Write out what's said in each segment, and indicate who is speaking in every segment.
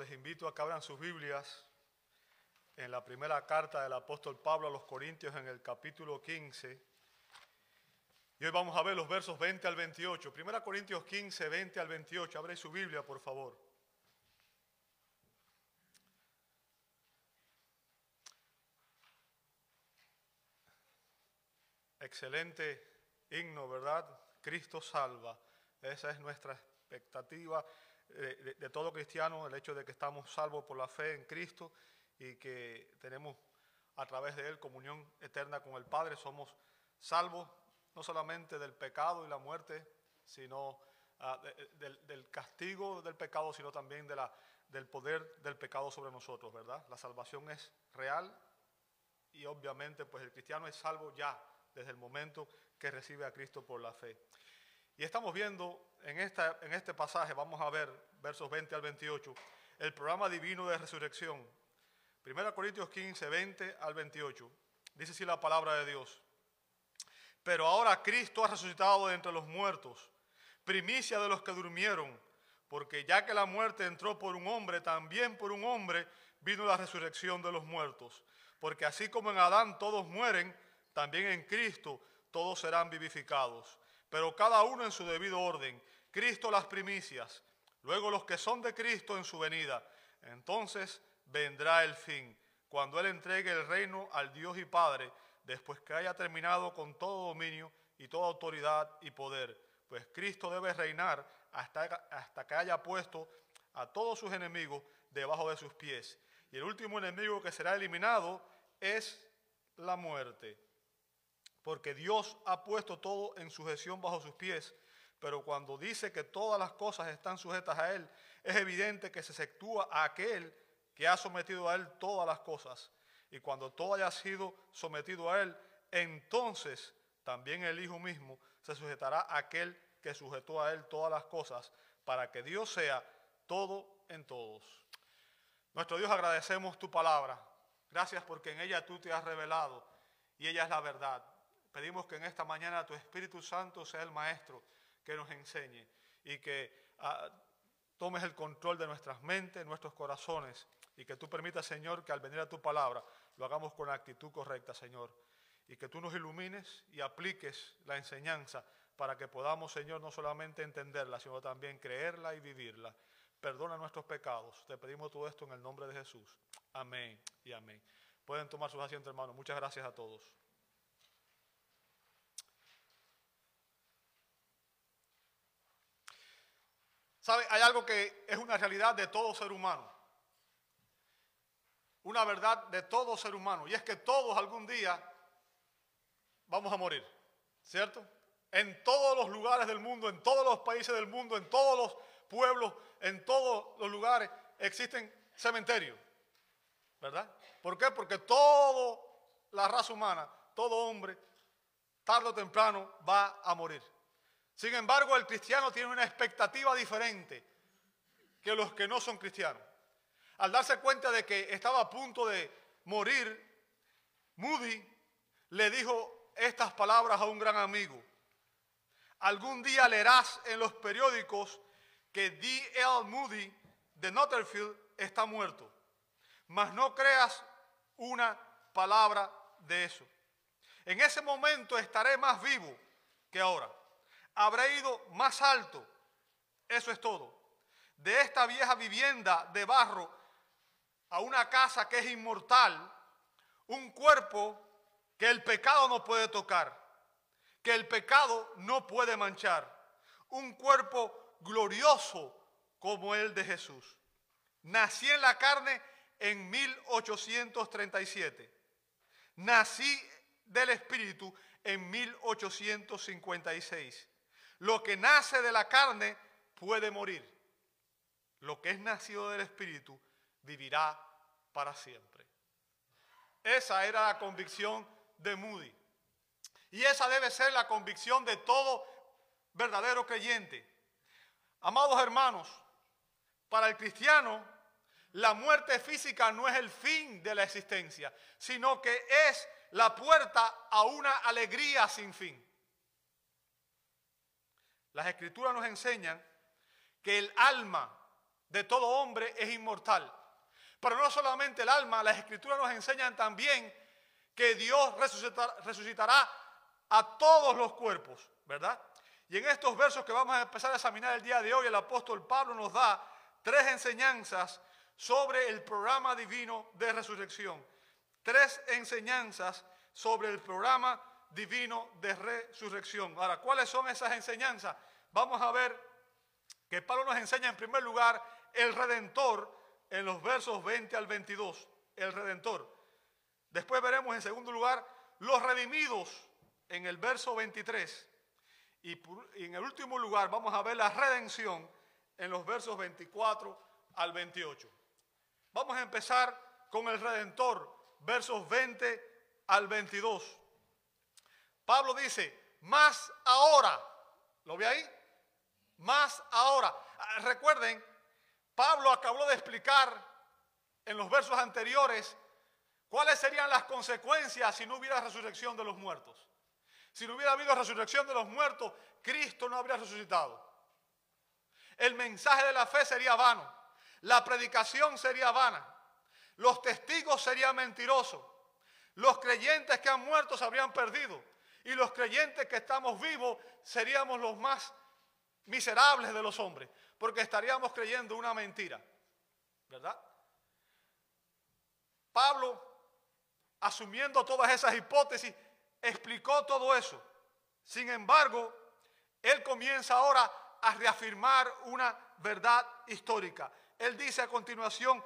Speaker 1: les invito a que abran sus Biblias en la primera carta del apóstol Pablo a los Corintios en el capítulo 15. Y hoy vamos a ver los versos 20 al 28. Primera Corintios 15, 20 al 28. Abre su Biblia, por favor. Excelente himno, ¿verdad? Cristo salva. Esa es nuestra expectativa de, todo cristiano, el hecho de que estamos salvos por la fe en Cristo y que tenemos a través de Él comunión eterna con el Padre. Somos salvos no solamente del pecado y la muerte, sino de, del, del, castigo del pecado, sino también de la, del poder del pecado sobre nosotros, ¿verdad? La salvación es real y obviamente pues el cristiano es salvo ya desde el momento que recibe a Cristo por la fe. Y estamos viendo en, este pasaje, vamos a ver versos 20 al 28, el programa divino de resurrección. 1 Corintios 15, 20 al 28. Dice así la palabra de Dios. Pero ahora Cristo ha resucitado de entre los muertos, primicia de los que durmieron, porque ya que la muerte entró por un hombre, también por un hombre vino la resurrección de los muertos. Porque así como en Adán todos mueren, también en Cristo todos serán vivificados, pero cada uno en su debido orden. Cristo las primicias, luego los que son de Cristo en su venida. Entonces vendrá el fin, cuando Él entregue el reino al Dios y Padre, después que haya terminado con todo dominio y toda autoridad y poder. Pues Cristo debe reinar hasta, hasta que haya puesto a todos sus enemigos debajo de sus pies. Y el último enemigo que será eliminado es la muerte porque Dios ha puesto todo en sujeción bajo sus pies, pero cuando dice que todas las cosas están sujetas a Él, es evidente que se efectúa a aquel que ha sometido a Él todas las cosas. Y cuando todo haya sido sometido a Él, entonces también el Hijo mismo se sujetará a aquel que sujetó a Él todas las cosas, para que Dios sea todo en todos. Nuestro Dios agradecemos tu palabra. Gracias porque en ella tú te has revelado y ella es la verdad. Pedimos que en esta mañana tu Espíritu Santo sea el maestro que nos enseñe y que uh, tomes el control de nuestras mentes, nuestros corazones y que tú permitas, Señor, que al venir a tu palabra lo hagamos con la actitud correcta, Señor. Y que tú nos ilumines y apliques la enseñanza para que podamos, Señor, no solamente entenderla, sino también creerla y vivirla. Perdona nuestros pecados. Te pedimos todo esto en el nombre de Jesús. Amén y amén. Pueden tomar sus asientos, hermanos. Muchas gracias a todos. Hay algo que es una realidad de todo ser humano. Una verdad de todo ser humano. Y es que todos algún día vamos a morir. ¿Cierto? En todos los lugares del mundo, en todos los países del mundo, en todos los pueblos, en todos los lugares existen cementerios. ¿Verdad? ¿Por qué? Porque toda la raza humana, todo hombre, tarde o temprano va a morir. Sin embargo, el cristiano tiene una expectativa diferente que los que no son cristianos. Al darse cuenta de que estaba a punto de morir, Moody le dijo estas palabras a un gran amigo. Algún día leerás en los periódicos que D.L. Moody de Notterfield está muerto, mas no creas una palabra de eso. En ese momento estaré más vivo que ahora habrá ido más alto. Eso es todo. De esta vieja vivienda de barro a una casa que es inmortal, un cuerpo que el pecado no puede tocar, que el pecado no puede manchar, un cuerpo glorioso como el de Jesús. Nací en la carne en 1837. Nací del Espíritu en 1856. Lo que nace de la carne puede morir. Lo que es nacido del Espíritu vivirá para siempre. Esa era la convicción de Moody. Y esa debe ser la convicción de todo verdadero creyente. Amados hermanos, para el cristiano, la muerte física no es el fin de la existencia, sino que es la puerta a una alegría sin fin. Las escrituras nos enseñan que el alma de todo hombre es inmortal. Pero no solamente el alma, las escrituras nos enseñan también que Dios resucitará, a todos los cuerpos, ¿verdad? Y en estos versos que vamos a empezar a examinar el día de hoy, el apóstol Pablo nos da tres enseñanzas sobre el programa divino de resurrección. Tres enseñanzas sobre el programa divino de resurrección. Ahora, ¿cuáles son esas enseñanzas? Vamos a ver que Pablo nos enseña en primer lugar el redentor en los versos 20 al 22, el redentor. Después veremos en segundo lugar los redimidos en el verso 23. Y, en el último lugar vamos a ver la redención en los versos 24 al 28. Vamos a empezar con el redentor, versos 20 al 22. Pablo dice, más ahora, ¿lo ve ahí? Más ahora. Ah, recuerden Pablo acabó de explicar en los versos anteriores cuáles serían las consecuencias si no hubiera resurrección de los muertos. Si no hubiera habido resurrección de los muertos, Cristo no habría resucitado. El mensaje de la fe sería vano. La predicación sería vana. Los testigos serían mentirosos. Los creyentes que han muerto se habrían perdido. Y los creyentes que estamos vivos seríamos los más miserables de los hombres porque estaríamos creyendo una mentira, ¿verdad? Pablo, asumiendo todas esas hipótesis, explicó todo eso. Sin embargo, él comienza ahora a reafirmar una verdad histórica. Él dice a continuación,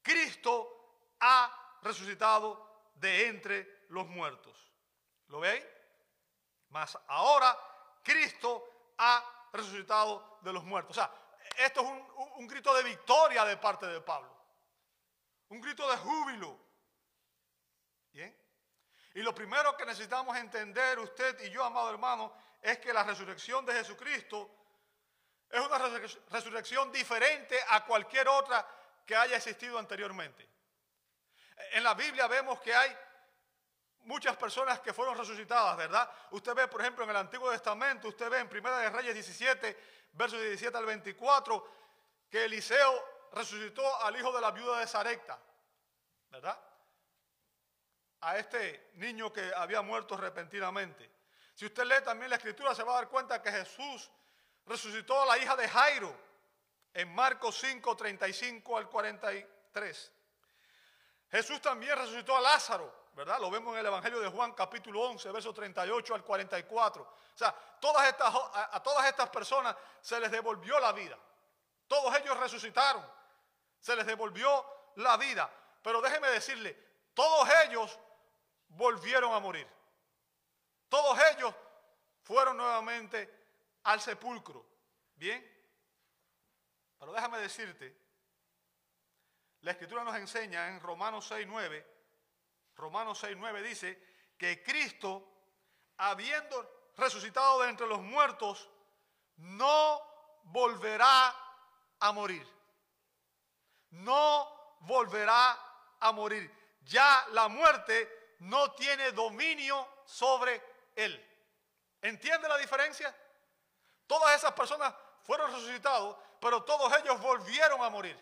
Speaker 1: Cristo ha resucitado de entre los muertos. ¿Lo veis? Mas ahora Cristo ha resucitado de los muertos. O sea, esto es un, grito de victoria de parte de Pablo. Un grito de júbilo. ¿Bien? Y lo primero que necesitamos entender usted y yo, amado hermano, es que la resurrección de Jesucristo es una resurrección diferente a cualquier otra que haya existido anteriormente. En la Biblia vemos que hay muchas personas que fueron resucitadas, ¿verdad? Usted ve, por ejemplo, en el Antiguo Testamento, usted ve en Primera de Reyes 17, versos 17 al 24, que Eliseo resucitó al hijo de la viuda de Sarepta, ¿verdad? A este niño que había muerto repentinamente. Si usted lee también la escritura, se va a dar cuenta que Jesús resucitó a la hija de Jairo en Marcos 5, 35 al 43. Jesús también resucitó a Lázaro ¿verdad? Lo vemos en el Evangelio de Juan capítulo 11, versos 38 al 44. O sea, estas, a, todas estas personas se les devolvió la vida. Todos ellos resucitaron. Se les devolvió la vida. Pero déjeme decirle, todos ellos volvieron a morir. Todos ellos fueron nuevamente al sepulcro. ¿Bien? Pero déjame decirte, la escritura nos enseña en Romanos 6, 9, Romanos 6.9 dice que Cristo, habiendo resucitado de entre los muertos, no volverá a morir. No volverá a morir. Ya la muerte no tiene dominio sobre él. ¿Entiende la diferencia? Todas esas personas fueron resucitados, pero todos ellos volvieron a morir.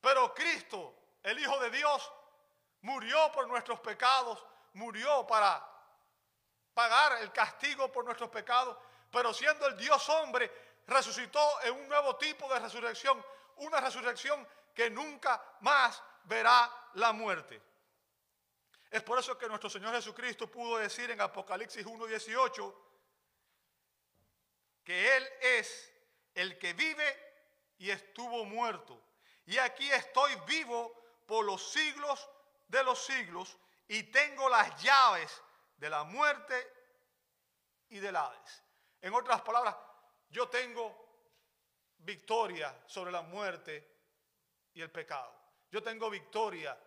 Speaker 1: Pero Cristo, el Hijo de Dios, murió por nuestros pecados, murió para pagar el castigo por nuestros pecados, pero siendo el Dios hombre, resucitó en un nuevo tipo de resurrección, una resurrección que nunca más verá la muerte. Es por eso que nuestro Señor Jesucristo pudo decir en Apocalipsis 1.18 que Él es el que vive y estuvo muerto. Y aquí estoy vivo por los siglos de los siglos y tengo las llaves de la muerte y del Hades. En otras palabras, yo tengo victoria sobre la muerte y el pecado. Yo tengo victoria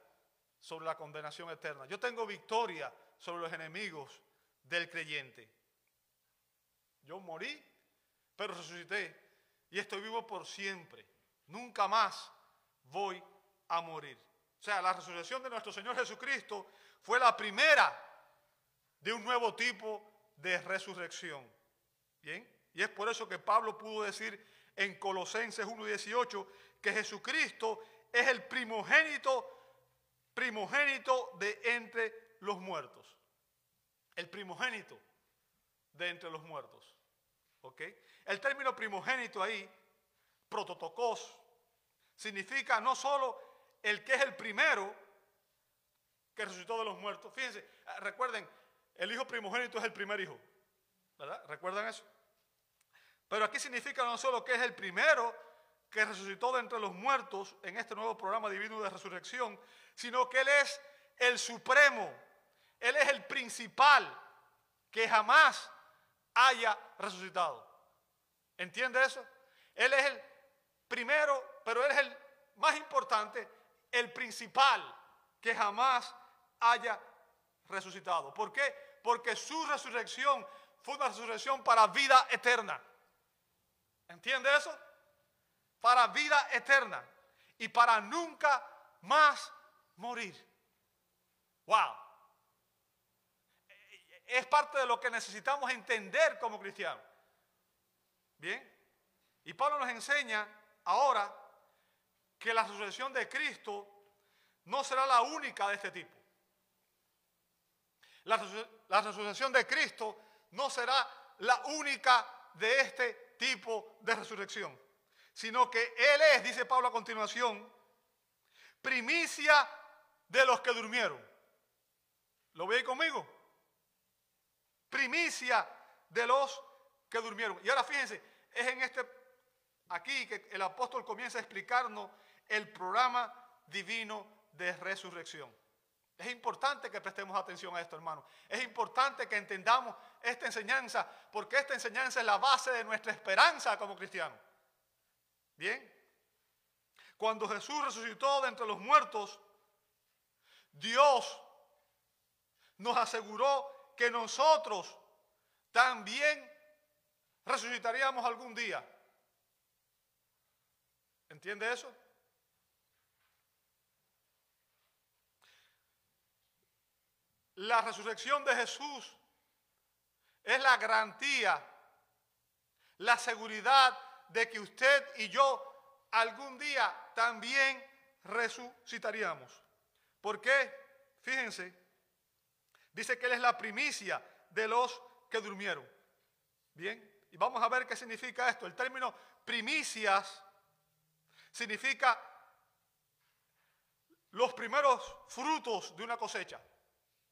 Speaker 1: sobre la condenación eterna. Yo tengo victoria sobre los enemigos del creyente. Yo morí, pero resucité y estoy vivo por siempre. Nunca más voy a morir. O sea, la resurrección de nuestro Señor Jesucristo fue la primera de un nuevo tipo de resurrección. Bien, y es por eso que Pablo pudo decir en Colosenses 1.18 que Jesucristo es el primogénito, primogénito de entre los muertos. El primogénito de entre los muertos. ¿Ok? El término primogénito ahí, prototocos, significa no solo el que es el primero que resucitó de los muertos. Fíjense, recuerden, el hijo primogénito es el primer hijo. ¿Verdad? ¿Recuerdan eso? Pero aquí significa no solo que es el primero que resucitó de entre los muertos en este nuevo programa divino de resurrección, sino que Él es el supremo, Él es el principal que jamás haya resucitado. ¿Entiende eso? Él es el primero, pero Él es el más importante, el principal que jamás haya resucitado. ¿Por qué? Porque su resurrección fue una resurrección para vida eterna. ¿Entiende eso? Para vida eterna y para nunca más morir. Wow. Es parte de lo que necesitamos entender como cristianos. Bien. Y Pablo nos enseña ahora que la resurrección de Cristo no será la única de este tipo. La, resurrección de Cristo no será la única de este tipo de resurrección, sino que Él es, dice Pablo a continuación, primicia de los que durmieron. ¿Lo veis conmigo? Primicia de los que durmieron. Y ahora fíjense, es en este, aquí que el apóstol comienza a explicarnos el programa divino de resurrección. Es importante que prestemos atención a esto, hermano. Es importante que entendamos esta enseñanza, porque esta enseñanza es la base de nuestra esperanza como cristianos. Bien. Cuando Jesús resucitó de entre los muertos, Dios nos aseguró que nosotros también resucitaríamos algún día. ¿Entiende eso? La resurrección de Jesús es la garantía, la seguridad de que usted y yo algún día también resucitaríamos. ¿Por qué? Fíjense, dice que Él es la primicia de los que durmieron. Bien, y vamos a ver qué significa esto. El término primicias significa los primeros frutos de una cosecha.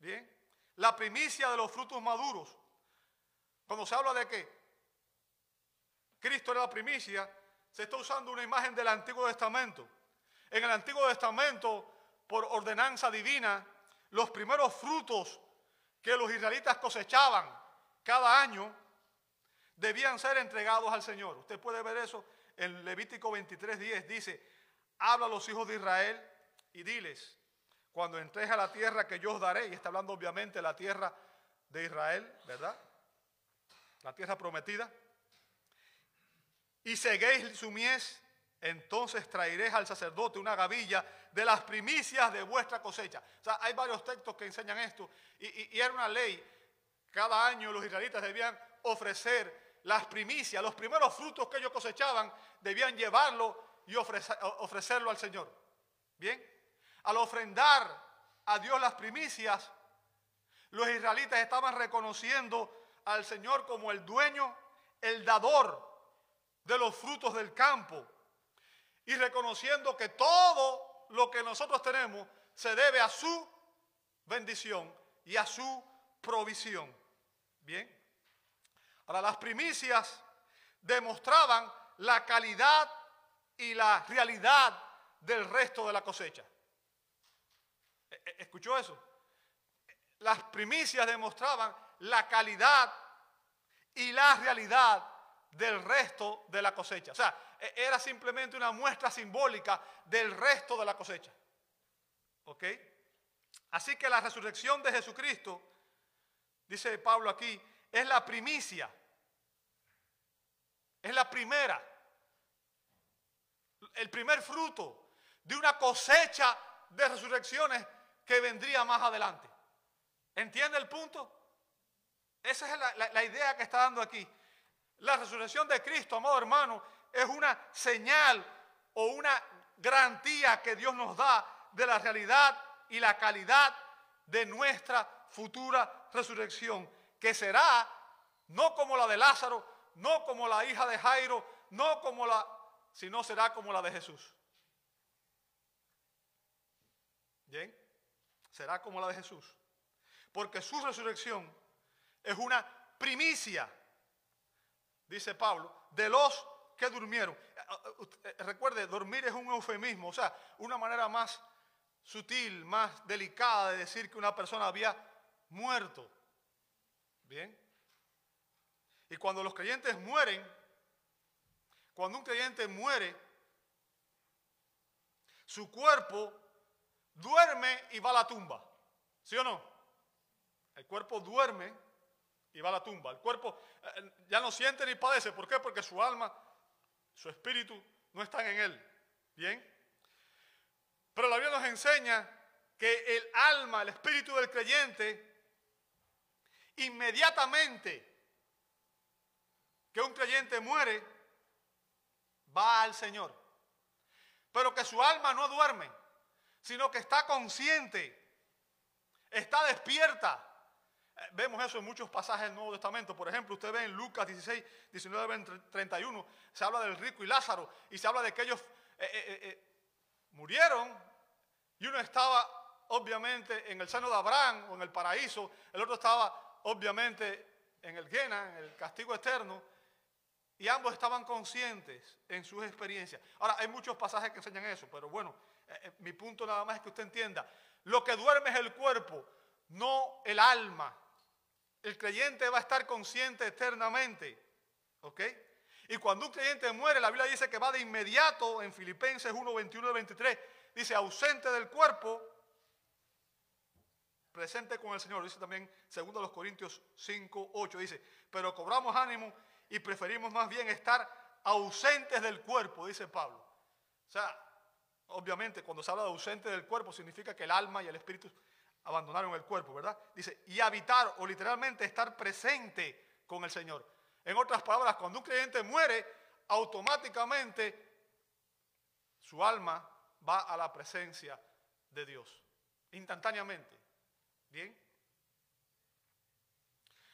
Speaker 1: Bien, la primicia de los frutos maduros. Cuando se habla de que Cristo era la primicia, se está usando una imagen del Antiguo Testamento. En el Antiguo Testamento, por ordenanza divina, los primeros frutos que los israelitas cosechaban cada año debían ser entregados al Señor. Usted puede ver eso en Levítico 23:10. Dice, habla a los hijos de Israel y diles, cuando entres a la tierra que yo os daré, y está hablando obviamente la tierra de Israel, ¿verdad? La tierra prometida. Y seguéis su mies, entonces traeréis al sacerdote una gavilla de las primicias de vuestra cosecha. O sea, hay varios textos que enseñan esto. Y era una ley. Cada año los israelitas debían ofrecer las primicias, los primeros frutos que ellos cosechaban, debían llevarlo y ofrecerlo al Señor. Bien. Al ofrendar a Dios las primicias, los israelitas estaban reconociendo al Señor como el dueño, el dador de los frutos del campo y reconociendo que todo lo que nosotros tenemos se debe a su bendición y a su provisión. Bien. Ahora las primicias demostraban la calidad y la realidad del resto de la cosecha. E, ¿Escuchó eso? Las primicias demostraban la calidad y la realidad del resto de la cosecha. O sea, e, era simplemente una muestra simbólica del resto de la cosecha. ¿Ok? Así que la resurrección de Jesucristo, dice Pablo aquí, es la primicia. Es la primera. El primer fruto de una cosecha de resurrecciones que vendría más adelante. ¿Entiende el punto? Esa es la, idea que está dando aquí. La resurrección de Cristo, amado hermano, es una señal o una garantía que Dios nos da de la realidad y la calidad de nuestra futura resurrección, que será no como la de Lázaro, no como la hija de Jairo, no como la, sino será como la de Jesús. Bien, será como la de Jesús, porque su resurrección es una primicia, dice Pablo, de los que durmieron. Eh, recuerde, dormir es un eufemismo, o sea, una manera más sutil, más delicada de decir que una persona había muerto. Bien. Y cuando los creyentes mueren, cuando un creyente muere, su cuerpo duerme y va a la tumba. ¿Sí o no? El cuerpo duerme y va a la tumba. El cuerpo eh, ya no siente ni padece. ¿Por qué? Porque su alma, su espíritu no están en él. ¿Bien? Pero la Biblia nos enseña que el alma, el espíritu del creyente, inmediatamente que un creyente muere, va al Señor. Pero que su alma no duerme, sino que está consciente, está despierta. Eh, vemos eso en muchos pasajes del Nuevo Testamento. Por ejemplo, usted ve en Lucas 16, 19, 31, se habla del rico y Lázaro y se habla de que ellos eh, eh, murieron y uno estaba obviamente en el seno de Abraham o en el paraíso, el otro estaba obviamente en el Gena, en el castigo eterno, y ambos estaban conscientes en sus experiencias. Ahora, hay muchos pasajes que enseñan eso, pero bueno, eh, eh, mi punto nada más es que usted entienda, lo que duerme es el cuerpo, no el alma. El creyente va a estar consciente eternamente, ¿ok? Y cuando un creyente muere, la Biblia dice que va de inmediato, en Filipenses 1, 21 y 23, dice ausente del cuerpo, presente con el Señor. Dice también, segundo los Corintios 5, 8, dice, pero cobramos ánimo y preferimos más bien estar ausentes del cuerpo, dice Pablo. O sea, obviamente cuando se habla de ausente del cuerpo significa que el alma y el espíritu abandonaron el cuerpo, ¿verdad? Dice, y habitar o literalmente estar presente con el Señor. En otras palabras, cuando un creyente muere, automáticamente su alma va a la presencia de Dios, instantáneamente. ¿Bien?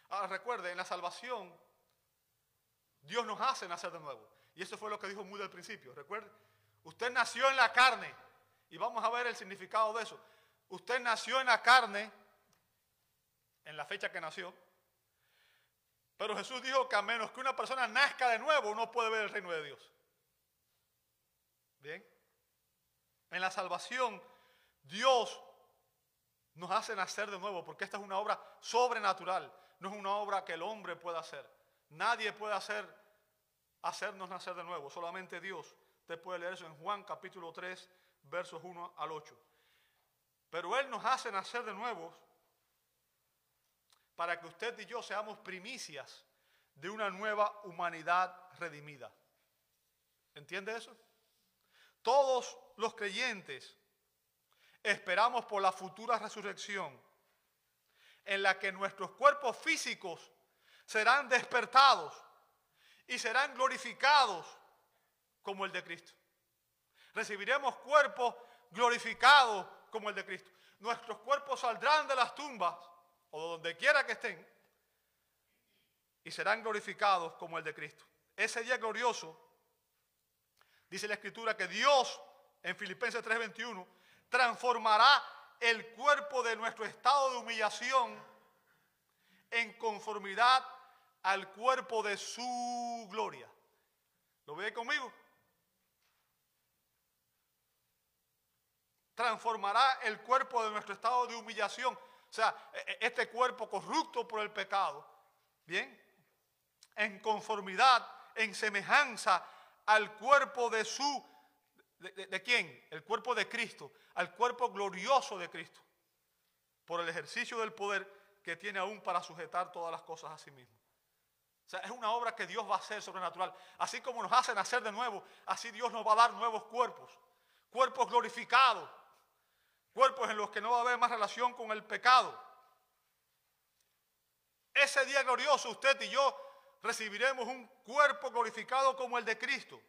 Speaker 1: Ahora recuerde, en la salvación, Dios nos hace nacer de nuevo. Y eso fue lo que dijo muy al principio. Recuerde, usted nació en la carne. Y vamos a ver el significado de eso. Usted nació en la carne, en la fecha que nació. Pero Jesús dijo que a menos que una persona nazca de nuevo, no puede ver el reino de Dios. Bien. En la salvación, Dios nos hace nacer de nuevo, porque esta es una obra sobrenatural, no es una obra que el hombre pueda hacer. Nadie puede hacer, hacernos nacer de nuevo, solamente Dios. Usted puede leer eso en Juan capítulo 3, versos 1 al 8. Pero Él nos hace nacer de nuevo para que usted y yo seamos primicias de una nueva humanidad redimida. ¿Entiende eso? Todos los creyentes esperamos por la futura resurrección en la que nuestros cuerpos físicos serán despertados y serán glorificados como el de Cristo. Recibiremos cuerpos glorificados como el de Cristo. Nuestros cuerpos saldrán de las tumbas o de donde quiera que estén y serán glorificados como el de Cristo. Ese día glorioso Dice la escritura que Dios, en Filipenses 3:21, transformará el cuerpo de nuestro estado de humillación en conformidad al cuerpo de su gloria. ¿Lo ve conmigo? Transformará el cuerpo de nuestro estado de humillación. O sea, e, e, este cuerpo corrupto por el pecado, ¿bien? En conformidad, en semejanza al cuerpo de su, de, quién? El cuerpo de Cristo, al cuerpo glorioso de Cristo, por el ejercicio del poder que tiene aún para sujetar todas las cosas a sí mismo. O sea, es una obra que Dios va a hacer sobrenatural. Así como nos hace nacer de nuevo, así Dios nos va a dar nuevos cuerpos, cuerpos glorificados, cuerpos en los que no va a haber más relación con el pecado. Ese día glorioso usted y yo recibiremos un cuerpo glorificado como el de Cristo.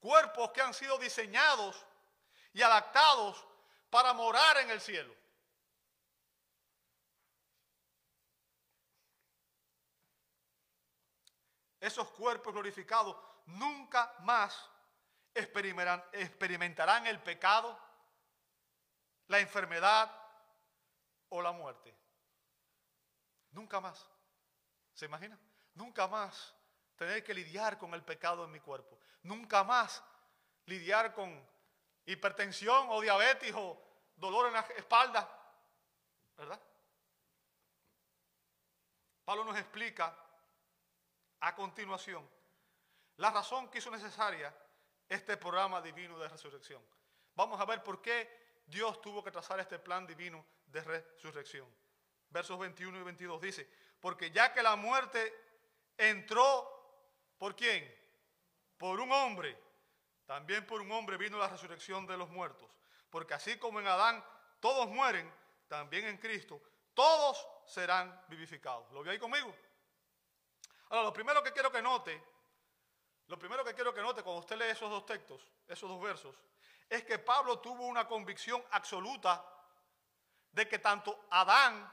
Speaker 1: Cuerpos que han sido diseñados y adaptados para morar en el cielo. Esos cuerpos glorificados nunca más experimentarán, el pecado, la enfermedad o la muerte. Nunca más. ¿Se imagina? Nunca más tener que lidiar con el pecado en mi cuerpo. Nunca más lidiar con hipertensión o diabetes o dolor en la espalda. ¿Verdad? Pablo nos explica a continuación la razón que hizo necesaria este programa divino de resurrección. Vamos a ver por qué Dios tuvo que trazar este plan divino de resurrección. Versos 21 y 22 dice, porque ya que la muerte entró, ¿por quién? Por un hombre. También por un hombre vino la resurrección de los muertos. Porque así como en Adán todos mueren, también en Cristo todos serán vivificados. ¿Lo vio ahí conmigo? Ahora, lo primero que quiero que note, lo primero que quiero que note cuando usted lee esos dos textos, esos dos versos, es que Pablo tuvo una convicción absoluta de que tanto Adán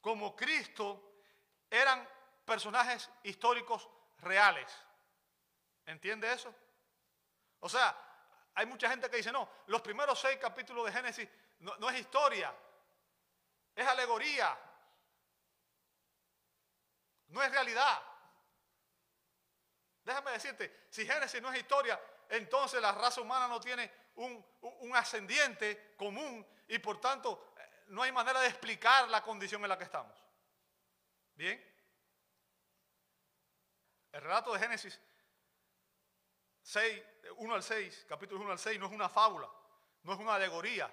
Speaker 1: como Cristo eran personajes históricos reales. ¿Entiende eso? O sea, hay mucha gente que dice, no, los primeros seis capítulos de Génesis no, no es historia, es alegoría, no es realidad. Déjame decirte, si Génesis no es historia, entonces la raza humana no tiene un, ascendiente común y por tanto eh, no hay manera de explicar la condición en la que estamos. ¿Bien? El relato de Génesis 6, 1 al 6, capítulo 1 al 6, no es una fábula, no es una alegoría,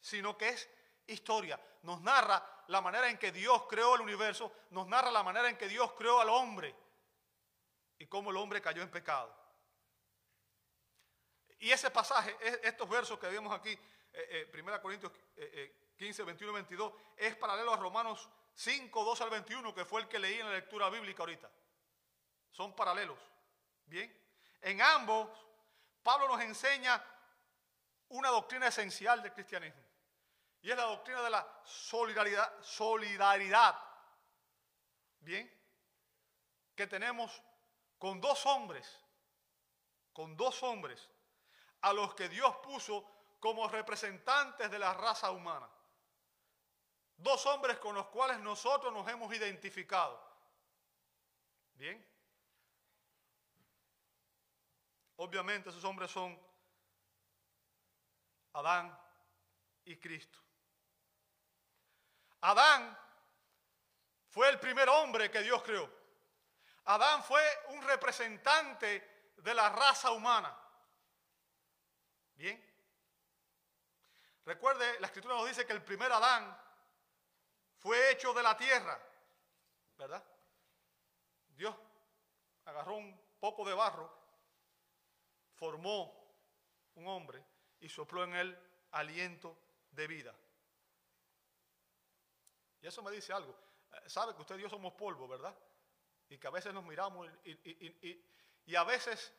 Speaker 1: sino que es historia. Nos narra la manera en que Dios creó el universo, nos narra la manera en que Dios creó al hombre y cómo el hombre cayó en pecado. Y ese pasaje, estos versos que vemos aquí, eh, 1 eh, Corintios 15, 21 y 22, es paralelo a Romanos 5, 2 al 21, que fue el que leí en la lectura bíblica ahorita. Son paralelos. Bien. En ambos, Pablo nos enseña una doctrina esencial del cristianismo. Y es la doctrina de la solidaridad. Bien. Que tenemos con dos hombres, con dos hombres, a los que Dios puso como representantes de la raza humana. Dos hombres con los cuales nosotros nos hemos identificado. Bien. Obviamente esos hombres son Adán y Cristo. Adán fue el primer hombre que Dios creó. Adán fue un representante de la raza humana. Bien. Recuerde, la escritura nos dice que el primer Adán fue hecho de la tierra, ¿verdad? Dios agarró un poco de barro formó un hombre y sopló en él aliento de vida. Y eso me dice algo. Eh, sabe que usted y yo somos polvo, ¿verdad? Y que a veces nos miramos y, a veces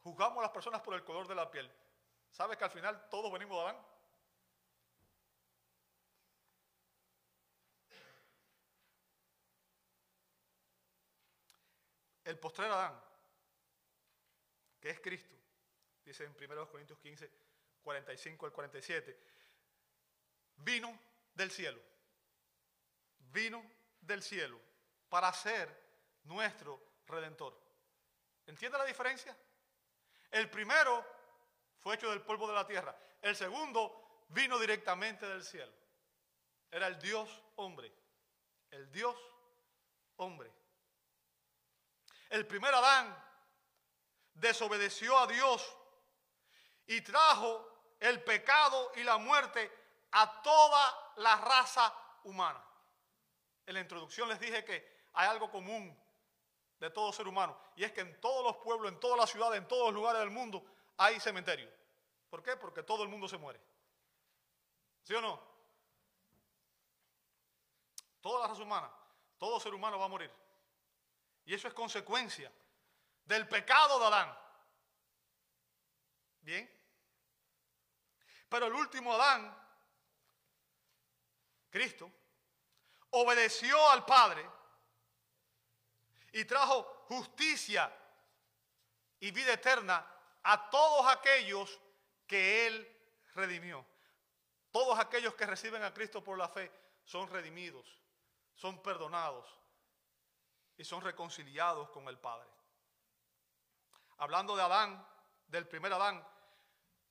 Speaker 1: juzgamos a las personas por el color de la piel. ¿Sabe que al final todos venimos de Adán? El postrer Adán que es Cristo, dice en 1 Corintios 15, 45 al 47, vino del cielo, vino del cielo para ser nuestro redentor. ¿Entiende la diferencia? El primero fue hecho del polvo de la tierra, el segundo vino directamente del cielo. Era el Dios hombre, el Dios hombre. El primer Adán desobedeció a Dios y trajo el pecado y la muerte a toda la raza humana. En la introducción les dije que hay algo común de todo ser humano y es que en todos los pueblos, en todas las ciudades, en todos los lugares del mundo hay cementerio. ¿Por qué? Porque todo el mundo se muere. ¿Sí o no? Toda la raza humana, todo ser humano va a morir. Y eso es consecuencia del pecado de Adán. Bien. Pero el último Adán, Cristo, obedeció al Padre y trajo justicia y vida eterna a todos aquellos que Él redimió. Todos aquellos que reciben a Cristo por la fe son redimidos, son perdonados y son reconciliados con el Padre. Hablando de Adán, del primer Adán,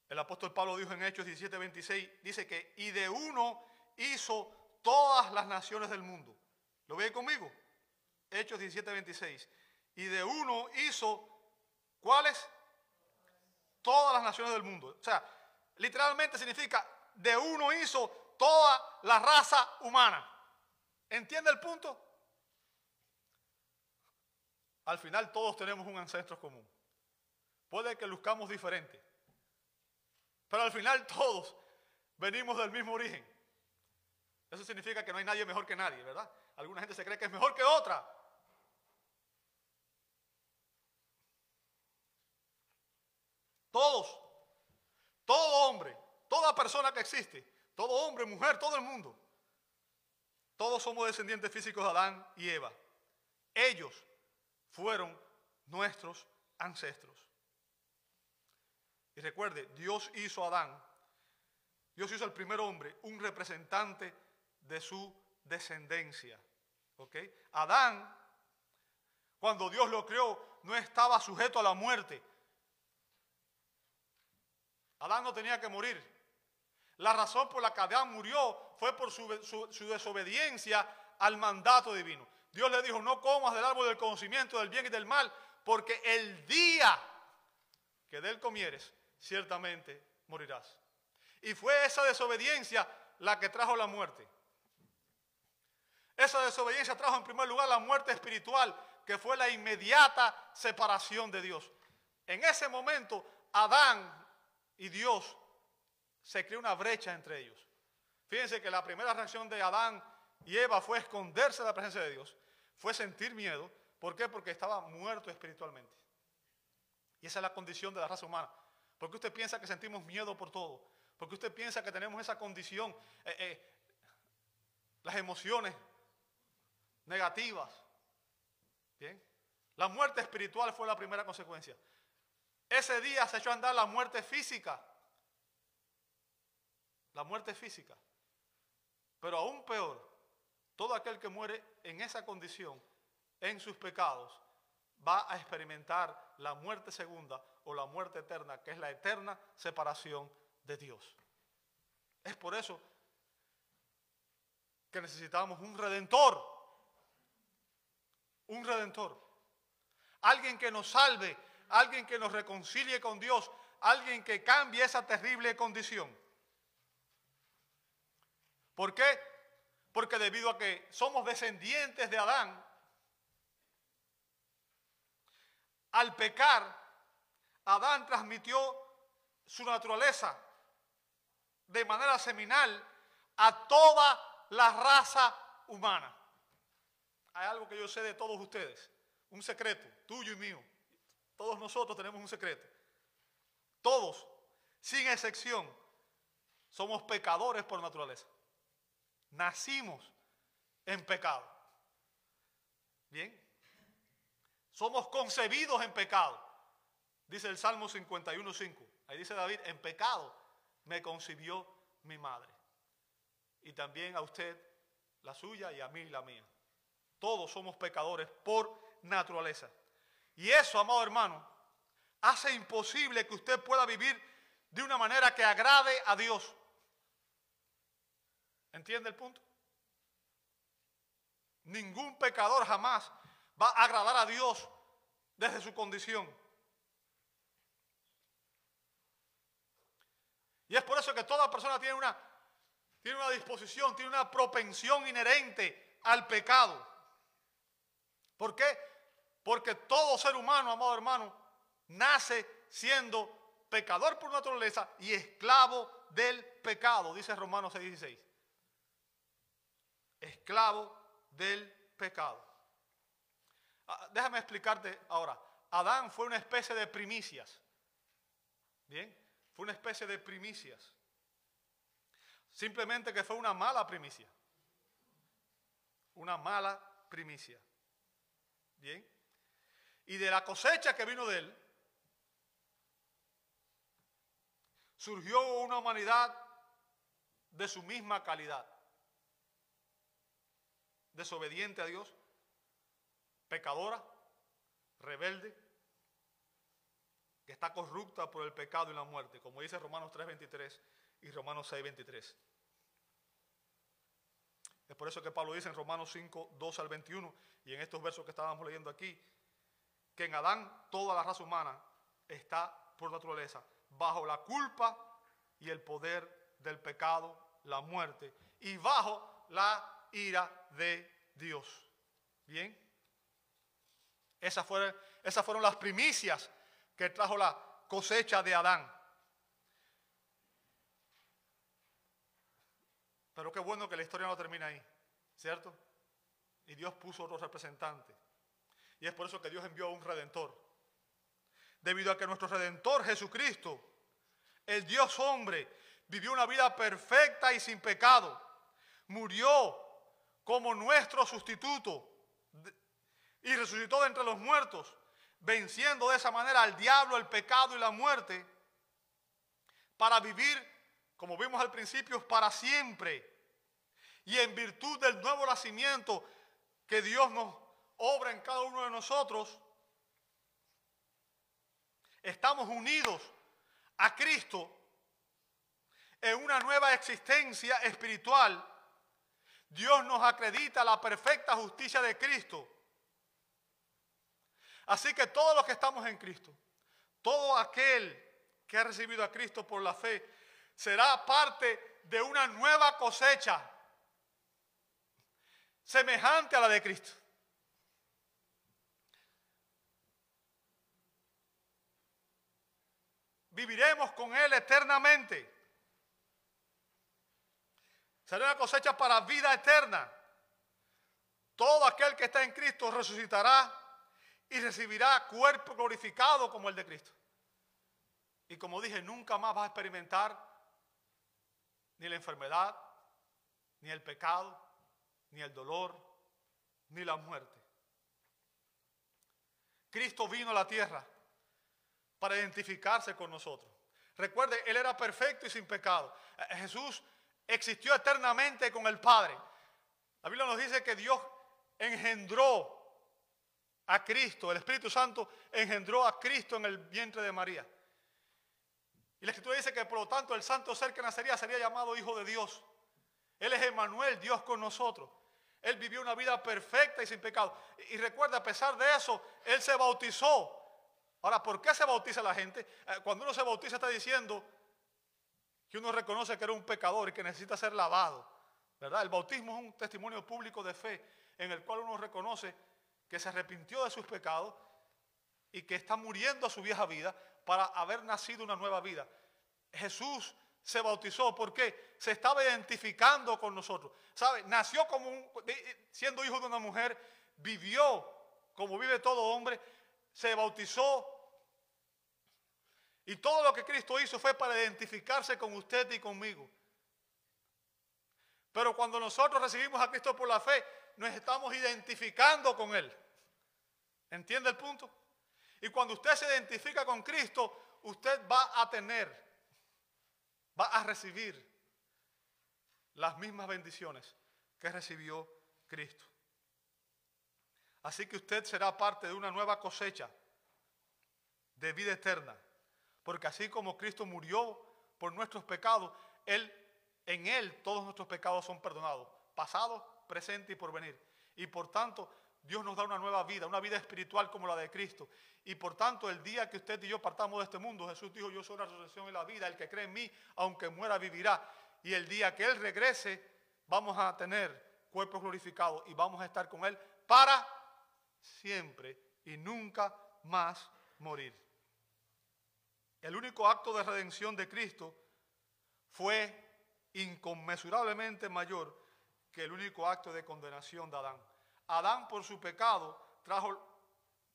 Speaker 1: el apóstol Pablo dijo en Hechos 17, 26, dice que y de uno hizo todas las naciones del mundo. ¿Lo ve conmigo? Hechos 17, 26. Y de uno hizo, ¿cuáles? Todas las naciones del mundo. O sea, literalmente significa, de uno hizo toda la raza humana. ¿Entiende el punto? Al final todos tenemos un ancestro común. Puede que luzcamos diferente, pero al final todos venimos del mismo origen. Eso significa que no hay nadie mejor que nadie, ¿verdad? Alguna gente se cree que es mejor que otra. Todos, todo hombre, toda persona que existe, todo hombre, mujer, todo el mundo, todos somos descendientes físicos de Adán y Eva. Ellos fueron nuestros ancestros. Y recuerde, Dios hizo a Adán, Dios hizo al primer hombre un representante de su descendencia. ¿Ok? Adán, cuando Dios lo creó, no estaba sujeto a la muerte. Adán no tenía que morir. La razón por la que Adán murió fue por su, desobediencia al mandato divino. Dios le dijo, no comas del árbol del conocimiento del bien y del mal, porque el día que de él comieres, ciertamente morirás. Y fue esa desobediencia la que trajo la muerte. Esa desobediencia trajo en primer lugar la muerte espiritual, que fue la inmediata separación de Dios. En ese momento, Adán y Dios se creó una brecha entre ellos. Fíjense que la primera reacción de Adán y Eva fue esconderse de la presencia de Dios, fue sentir miedo. ¿Por qué? Porque estaba muerto espiritualmente. Y esa es la condición de la raza humana. Porque usted piensa que sentimos miedo por todo. Porque usted piensa que tenemos esa condición, eh, eh, las emociones negativas. Bien. La muerte espiritual fue la primera consecuencia. Ese día se echó a andar la muerte física. La muerte física. Pero aún peor, todo aquel que muere en esa condición, en sus pecados, va a experimentar la muerte segunda o la muerte eterna, que es la eterna separación de Dios. Es por eso que necesitamos un redentor. Un redentor. Alguien que nos salve, alguien que nos reconcilie con Dios, alguien que cambie esa terrible condición. ¿Por qué? Porque debido a que somos descendientes de Adán, al pecar, Adán transmitió su naturaleza de manera seminal a toda la raza humana. Hay algo que yo sé de todos ustedes, un secreto, tuyo y mío. Todos nosotros tenemos un secreto. Todos, sin excepción, somos pecadores por naturaleza. Nacimos en pecado. Bien. Somos concebidos en pecado. Dice el Salmo 51.5. Ahí dice David, en pecado me concibió mi madre. Y también a usted la suya y a mí la mía. Todos somos pecadores por naturaleza. Y eso, amado hermano, hace imposible que usted pueda vivir de una manera que agrade a Dios. ¿Entiende el punto? Ningún pecador jamás va a agradar a Dios desde su condición. Y es por eso que toda persona tiene una, tiene una disposición, tiene una propensión inherente al pecado. ¿Por qué? Porque todo ser humano, amado hermano, nace siendo pecador por naturaleza y esclavo del pecado, dice Romanos 6:16 esclavo del pecado. Ah, déjame explicarte ahora. Adán fue una especie de primicias. Bien, fue una especie de primicias. Simplemente que fue una mala primicia. Una mala primicia. Bien. Y de la cosecha que vino de él, surgió una humanidad de su misma calidad. Desobediente a Dios, pecadora, rebelde, que está corrupta por el pecado y la muerte, como dice Romanos 3:23 y Romanos 6:23. Es por eso que Pablo dice en Romanos 5, 2 al 21 y en estos versos que estábamos leyendo aquí, que en Adán toda la raza humana está por naturaleza bajo la culpa y el poder del pecado, la muerte, y bajo la ira de Dios. Bien, esas fueron, las primicias que trajo la cosecha de Adán. Pero qué bueno que la historia no termina ahí, ¿cierto? Y Dios puso otro representante. Y es por eso que Dios envió a un redentor. Debido a que nuestro redentor Jesucristo, el Dios hombre, vivió una vida perfecta y sin pecado. Murió como nuestro sustituto y resucitó de entre los muertos, venciendo de esa manera al diablo, el pecado y la muerte, para vivir, como vimos al principio, para siempre. Y en virtud del nuevo nacimiento que Dios nos obra en cada uno de nosotros, estamos unidos a Cristo en una nueva existencia espiritual. Dios nos acredita la perfecta justicia de Cristo. Así que todos los que estamos en Cristo, todo aquel que ha recibido a Cristo por la fe, será parte de una nueva cosecha semejante a la de Cristo. Viviremos con Él eternamente. Será una cosecha para vida eterna. Todo aquel que está en Cristo resucitará y recibirá cuerpo glorificado como el de Cristo. Y como dije, nunca más va a experimentar ni la enfermedad, ni el pecado, ni el dolor, ni la muerte. Cristo vino a la tierra para identificarse con nosotros. Recuerde, Él era perfecto y sin pecado. Eh, Jesús existió eternamente con el Padre. La Biblia nos dice que Dios engendró a Cristo, el Espíritu Santo engendró a Cristo en el vientre de María. Y la Escritura dice que por lo tanto el santo ser que nacería sería llamado Hijo de Dios. Él es Emmanuel, Dios con nosotros. Él vivió una vida perfecta y sin pecado. Y recuerda, a pesar de eso, Él se bautizó Ahora, ¿por qué se bautiza la gente? Eh, cuando uno se bautiza está diciendo que uno reconoce que era un pecador y que necesita ser lavado. ¿Verdad? El bautismo es un testimonio público de fe en el cual uno reconoce que se arrepintió de sus pecados y que está muriendo a su vieja vida para haber nacido una nueva vida. Jesús se bautizó porque se estaba identificando con nosotros. ¿Sabe? Nació como un, siendo hijo de una mujer, vivió como vive todo hombre, se bautizó. Y todo lo que Cristo hizo fue para identificarse con usted y conmigo. Pero cuando nosotros recibimos a Cristo por la fe, nos estamos identificando con Él. ¿Entiende el punto? Y cuando usted se identifica con Cristo, usted va a tener, va a recibir las mismas bendiciones que recibió Cristo. Así que usted será parte de una nueva cosecha de vida eterna. Porque así como Cristo murió por nuestros pecados, Él, en Él todos nuestros pecados son perdonados, pasado, presente y por venir. Y por tanto, Dios nos da una nueva vida, una vida espiritual como la de Cristo. Y por tanto, el día que usted y yo partamos de este mundo, Jesús dijo, yo soy la resurrección y la vida, el que cree en mí, aunque muera, vivirá. Y el día que Él regrese, vamos a tener cuerpos glorificados y vamos a estar con Él para siempre y nunca más morir. El único acto de redención de Cristo fue inconmensurablemente mayor que el único acto de condenación de Adán. Adán por su pecado trajo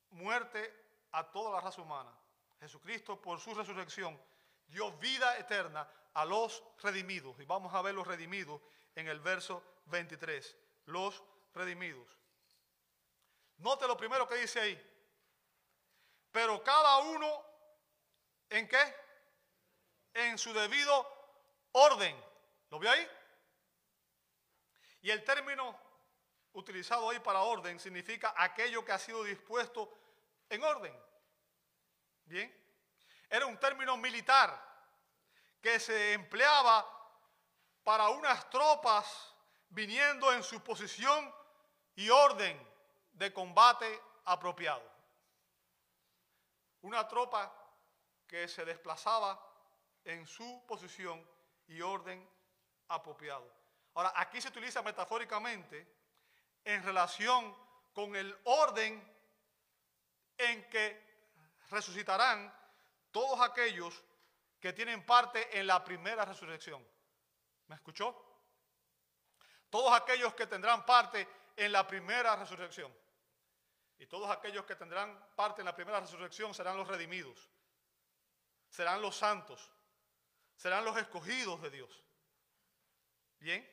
Speaker 1: muerte a toda la raza humana. Jesucristo, por su resurrección, dio vida eterna a los redimidos. Y vamos a ver los redimidos en el verso 23. Los redimidos. Note lo primero que dice ahí. Pero cada uno, ¿en qué? En su debido orden. ¿Lo ve ahí? Y el término utilizado ahí para orden significa aquello que ha sido dispuesto en orden. Bien. Era un término militar que se empleaba para unas tropas viniendo en su posición y orden de combate apropiado. Una tropa que se desplazaba en su posición y orden apropiado. Ahora, aquí se utiliza metafóricamente en relación con el orden en que resucitarán todos aquellos que tienen parte en la primera resurrección. ¿Me escuchó? Todos aquellos que tendrán parte en la primera resurrección. Y todos aquellos que tendrán parte en la primera resurrección serán los redimidos. Serán los santos. Serán los escogidos de Dios. Bien.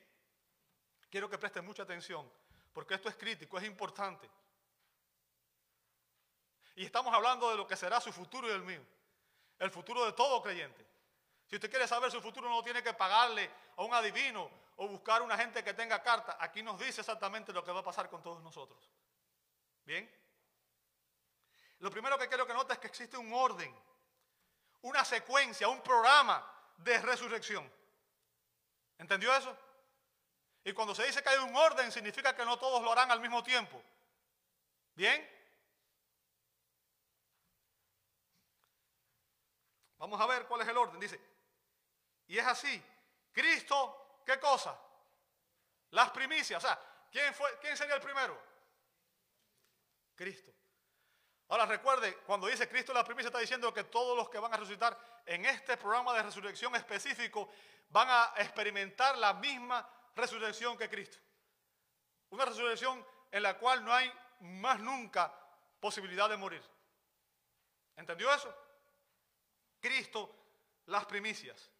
Speaker 1: Quiero que presten mucha atención, porque esto es crítico, es importante. Y estamos hablando de lo que será su futuro y el mío. El futuro de todo creyente. Si usted quiere saber su futuro, no tiene que pagarle a un adivino o buscar una gente que tenga carta. Aquí nos dice exactamente lo que va a pasar con todos nosotros. Bien. Lo primero que quiero que note es que existe un orden, una secuencia, un programa de resurrección. ¿Entendió eso? Y cuando se dice que hay un orden, significa que no todos lo harán al mismo tiempo. ¿Bien? Vamos a ver cuál es el orden. Dice, y es así. Cristo, ¿qué cosa? Las primicias. O sea, ¿quién, fue, ¿quién sería el primero? Cristo. Ahora recuerde, cuando dice Cristo la primicia, está diciendo que todos los que van a resucitar en este programa de resurrección específico van a experimentar la misma resurrección que Cristo. Una resurrección en la cual no hay más nunca posibilidad de morir. ¿Entendió eso? Cristo las primicias.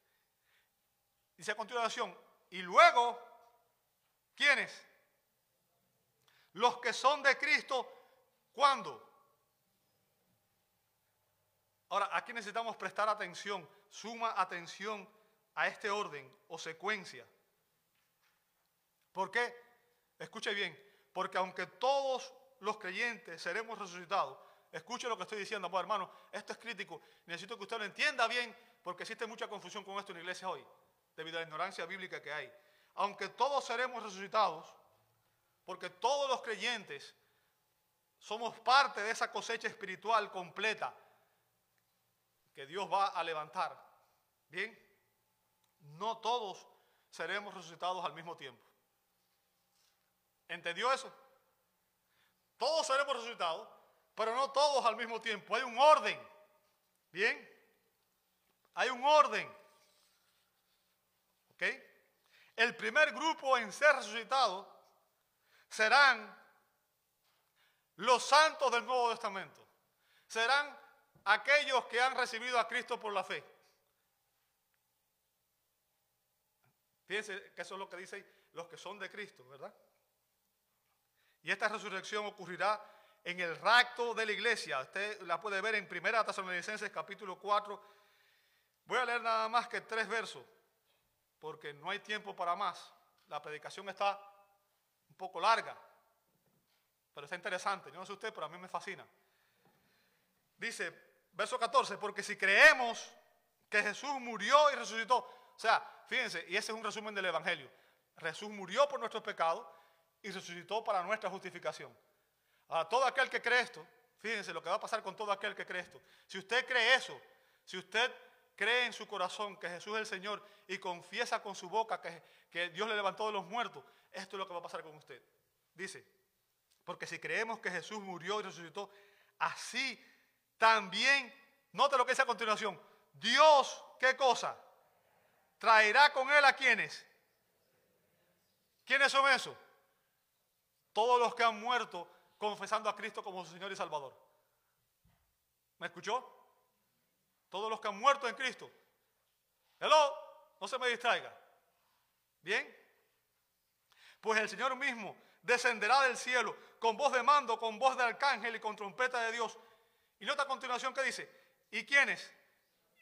Speaker 1: Dice a continuación, y luego, ¿quiénes? Los que son de Cristo, ¿cuándo? Ahora, aquí necesitamos prestar atención, suma atención a este orden o secuencia. ¿Por qué? Escuche bien, porque aunque todos los creyentes seremos resucitados, escuche lo que estoy diciendo, pues, hermano, esto es crítico, necesito que usted lo entienda bien, porque existe mucha confusión con esto en la iglesia hoy, debido a la ignorancia bíblica que hay. Aunque todos seremos resucitados, porque todos los creyentes somos parte de esa cosecha espiritual completa que Dios va a levantar. Bien, no todos seremos resucitados al mismo tiempo. ¿Entendió eso? Todos seremos resucitados, pero no todos al mismo tiempo. Hay un orden. ¿Bien? Hay un orden. ¿Ok? El primer grupo en ser resucitado serán los santos del Nuevo Testamento. Serán aquellos que han recibido a Cristo por la fe. Fíjense que eso es lo que dicen los que son de Cristo, ¿verdad? Y esta resurrección ocurrirá en el rapto de la iglesia. Usted la puede ver en 1 Tesalonicenses capítulo 4. Voy a leer nada más que tres versos, porque no hay tiempo para más. La predicación está un poco larga, pero está interesante. Yo no sé usted, pero a mí me fascina. Dice, verso 14, porque si creemos que Jesús murió y resucitó, o sea, fíjense, y ese es un resumen del Evangelio. Jesús murió por nuestros pecados, y resucitó para nuestra justificación. A todo aquel que cree esto, fíjense lo que va a pasar con todo aquel que cree esto. Si usted cree eso, si usted cree en su corazón que Jesús es el Señor y confiesa con su boca que, que Dios le levantó de los muertos, esto es lo que va a pasar con usted. Dice, porque si creemos que Jesús murió y resucitó, así también, note lo que dice a continuación, Dios, ¿qué cosa? Traerá con él a quienes. ¿Quiénes son esos? Todos los que han muerto confesando a Cristo como su Señor y Salvador. ¿Me escuchó? Todos los que han muerto en Cristo. Hello, no se me distraiga. ¿Bien? Pues el Señor mismo descenderá del cielo con voz de mando, con voz de arcángel y con trompeta de Dios. Y nota a continuación que dice, ¿y quiénes?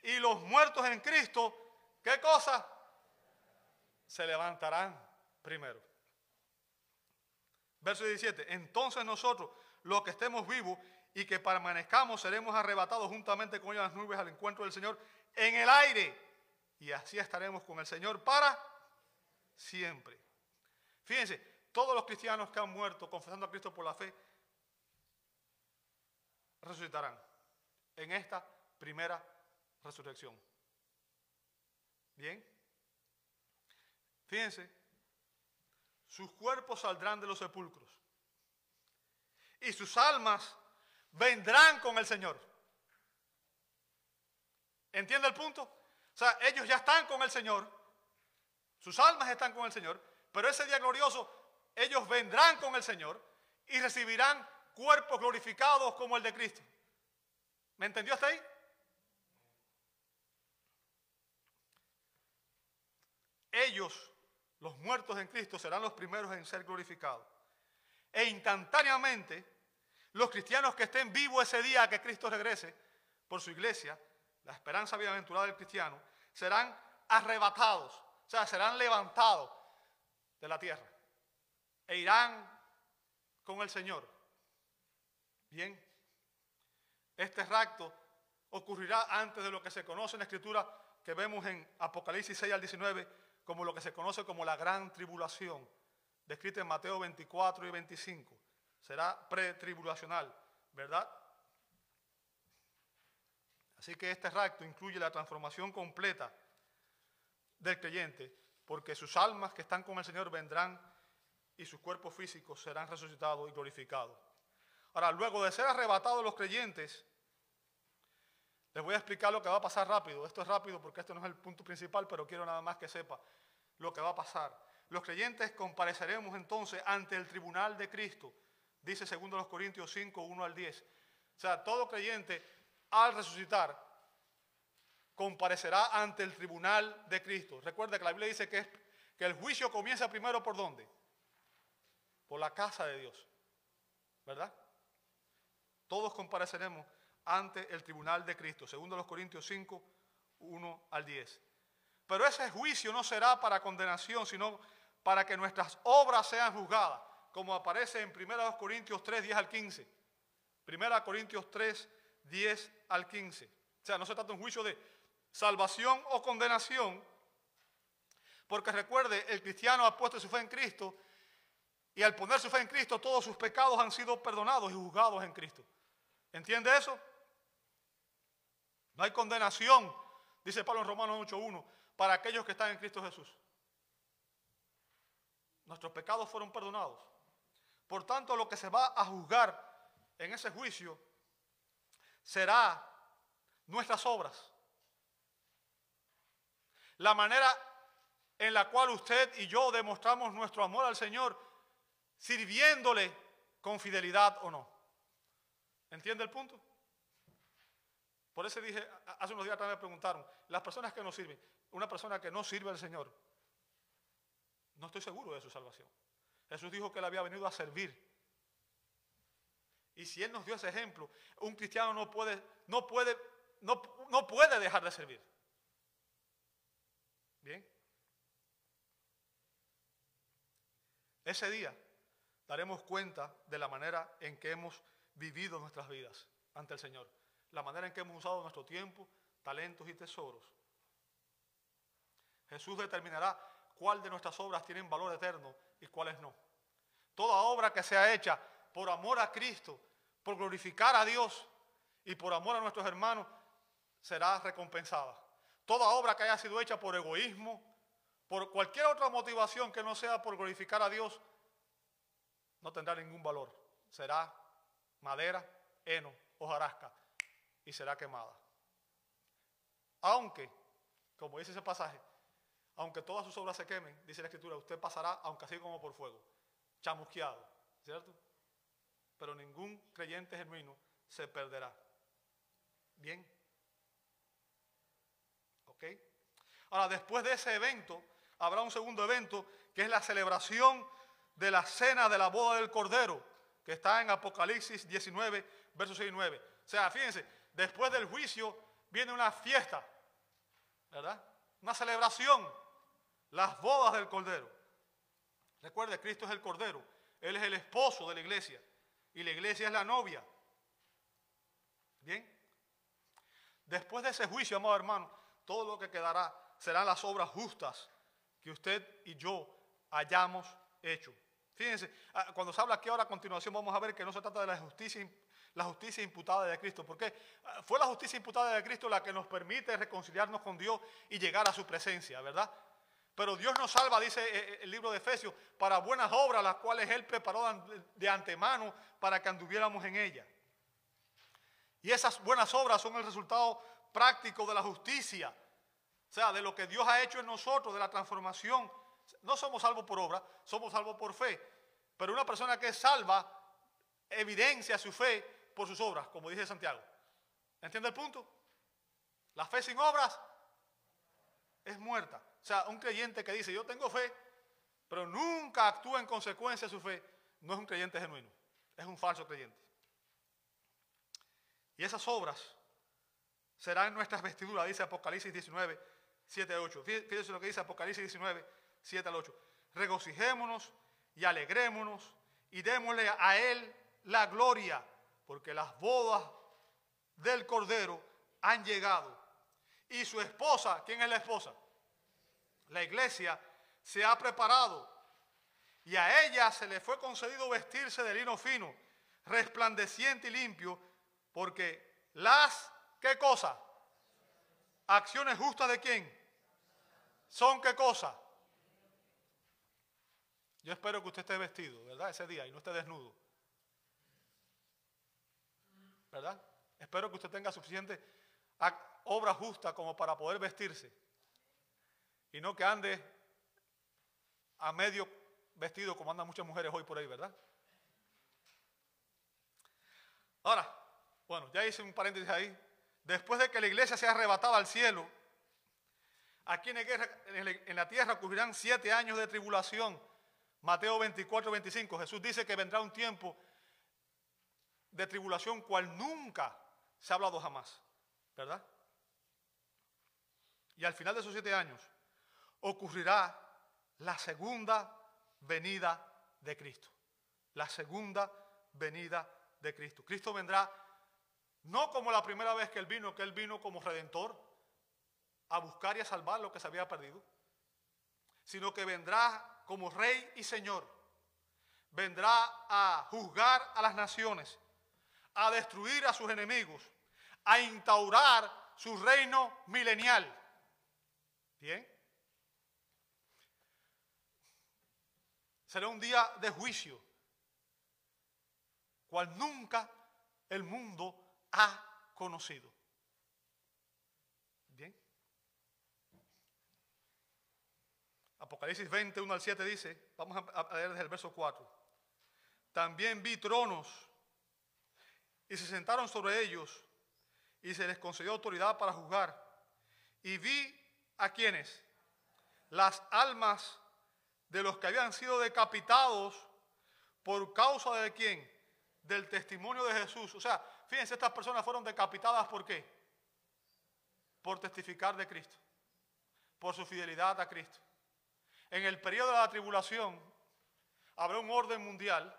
Speaker 1: Y los muertos en Cristo, ¿qué cosa? Se levantarán primero. Verso 17, entonces nosotros, los que estemos vivos y que permanezcamos, seremos arrebatados juntamente con ellas las nubes al encuentro del Señor en el aire. Y así estaremos con el Señor para siempre. Fíjense, todos los cristianos que han muerto confesando a Cristo por la fe resucitarán en esta primera resurrección. Bien. Fíjense, sus cuerpos saldrán de los sepulcros y sus almas vendrán con el Señor. ¿Entiende el punto? O sea, ellos ya están con el Señor, sus almas están con el Señor, pero ese día glorioso ellos vendrán con el Señor y recibirán cuerpos glorificados como el de Cristo. ¿Me entendió hasta ahí? Ellos, los muertos en Cristo, serán los primeros en ser glorificados. E instantáneamente, los cristianos que estén vivos ese día que Cristo regrese por su iglesia, la esperanza bienaventurada del cristiano, serán arrebatados, o sea, serán levantados de la tierra e irán con el Señor. Bien, este rapto ocurrirá antes de lo que se conoce en la escritura que vemos en Apocalipsis 6 al 19 como lo que se conoce como la gran tribulación, descrita en Mateo 24 y 25. Será pretribulacional, ¿verdad? Así que este rapto incluye la transformación completa del creyente, porque sus almas que están con el Señor vendrán y sus cuerpos físicos serán resucitados y glorificados. Ahora, luego de ser arrebatados los creyentes, les voy a explicar lo que va a pasar rápido. Esto es rápido porque esto no es el punto principal, pero quiero nada más que sepa lo que va a pasar. Los creyentes compareceremos entonces ante el tribunal de Cristo, dice segundo los Corintios 5, 1 al 10. O sea, todo creyente al resucitar comparecerá ante el tribunal de Cristo. Recuerda que la Biblia dice que, que el juicio comienza primero por dónde? Por la casa de Dios. ¿Verdad? Todos compareceremos ante el tribunal de Cristo, segundo los Corintios 5, 1 al 10. Pero ese juicio no será para condenación, sino para que nuestras obras sean juzgadas, como aparece en 1 Corintios 3, 10 al 15. 1 Corintios 3, 10 al 15. O sea, no se trata de un juicio de salvación o condenación, porque recuerde, el cristiano ha puesto su fe en Cristo y al poner su fe en Cristo, todos sus pecados han sido perdonados y juzgados en Cristo. ¿Entiende eso? No hay condenación, dice Pablo en Romanos 8.1, para aquellos que están en Cristo Jesús. Nuestros pecados fueron perdonados. Por tanto, lo que se va a juzgar en ese juicio será nuestras obras. La manera en la cual usted y yo demostramos nuestro amor al Señor sirviéndole con fidelidad o no. ¿Entiende el punto? Por eso dije, hace unos días también me preguntaron, las personas que no sirven, una persona que no sirve al Señor, no estoy seguro de su salvación. Jesús dijo que él había venido a servir. Y si Él nos dio ese ejemplo, un cristiano no puede, no puede, no, no puede dejar de servir. Bien. Ese día daremos cuenta de la manera en que hemos vivido nuestras vidas ante el Señor, la manera en que hemos usado nuestro tiempo, talentos y tesoros. Jesús determinará cuál de nuestras obras tienen valor eterno y cuáles no. Toda obra que sea hecha por amor a Cristo, por glorificar a Dios y por amor a nuestros hermanos, será recompensada. Toda obra que haya sido hecha por egoísmo, por cualquier otra motivación que no sea por glorificar a Dios, no tendrá ningún valor. Será madera, heno, hojarasca y será quemada. Aunque, como dice ese pasaje, aunque todas sus obras se quemen, dice la escritura, usted pasará, aunque así como por fuego, chamusqueado, ¿cierto? Pero ningún creyente genuino se perderá. Bien. ¿Ok? Ahora, después de ese evento, habrá un segundo evento que es la celebración de la cena de la boda del Cordero, que está en Apocalipsis 19, versos 6 y 9. O sea, fíjense, después del juicio viene una fiesta, ¿verdad? Una celebración, las bodas del Cordero. Recuerde, Cristo es el Cordero, Él es el esposo de la iglesia y la iglesia es la novia. Bien. Después de ese juicio, amado hermano, todo lo que quedará serán las obras justas que usted y yo hayamos hecho. Fíjense, ah, cuando se habla aquí ahora a continuación vamos a ver que no se trata de la justicia, la justicia imputada de Cristo, porque ah, fue la justicia imputada de Cristo la que nos permite reconciliarnos con Dios y llegar a su presencia, ¿verdad? Pero Dios nos salva, dice eh, eh, el libro de Efesios, para buenas obras, las cuales Él preparó de antemano para que anduviéramos en ellas. Y esas buenas obras son el resultado práctico de la justicia, o sea, de lo que Dios ha hecho en nosotros, de la transformación no somos salvos por obra, somos salvos por fe. Pero una persona que es salva evidencia su fe por sus obras, como dice Santiago. ¿Entiende el punto? La fe sin obras es muerta. O sea, un creyente que dice, yo tengo fe, pero nunca actúa en consecuencia de su fe, no es un creyente genuino, es un falso creyente. Y esas obras serán nuestras vestiduras, dice Apocalipsis 19, 7 8. Fíjense lo que dice Apocalipsis 19, 7 al 8. Regocijémonos y alegrémonos y démosle a Él la gloria, porque las bodas del Cordero han llegado. Y su esposa, ¿quién es la esposa? La iglesia se ha preparado y a ella se le fue concedido vestirse de lino fino, resplandeciente y limpio, porque las, ¿qué cosa? Acciones justas de quién? Son qué cosa? Yo espero que usted esté vestido, ¿verdad? Ese día y no esté desnudo. ¿Verdad? Espero que usted tenga suficiente obra justa como para poder vestirse. Y no que ande a medio vestido como andan muchas mujeres hoy por ahí, ¿verdad? Ahora, bueno, ya hice un paréntesis ahí. Después de que la iglesia sea arrebatada al cielo, aquí en la tierra ocurrirán siete años de tribulación Mateo 24, 25, Jesús dice que vendrá un tiempo de tribulación cual nunca se ha hablado jamás, ¿verdad? Y al final de esos siete años ocurrirá la segunda venida de Cristo. La segunda venida de Cristo. Cristo vendrá no como la primera vez que Él vino, que Él vino como redentor a buscar y a salvar lo que se había perdido, sino que vendrá como rey y señor, vendrá a juzgar a las naciones, a destruir a sus enemigos, a instaurar su reino milenial. ¿Bien? Será un día de juicio, cual nunca el mundo ha conocido. Apocalipsis 20, 1 al 7 dice, vamos a leer desde el verso 4. También vi tronos y se sentaron sobre ellos y se les concedió autoridad para juzgar. Y vi a quienes, las almas de los que habían sido decapitados por causa de quién? Del testimonio de Jesús. O sea, fíjense, estas personas fueron decapitadas por qué? Por testificar de Cristo, por su fidelidad a Cristo. En el periodo de la tribulación habrá un orden mundial,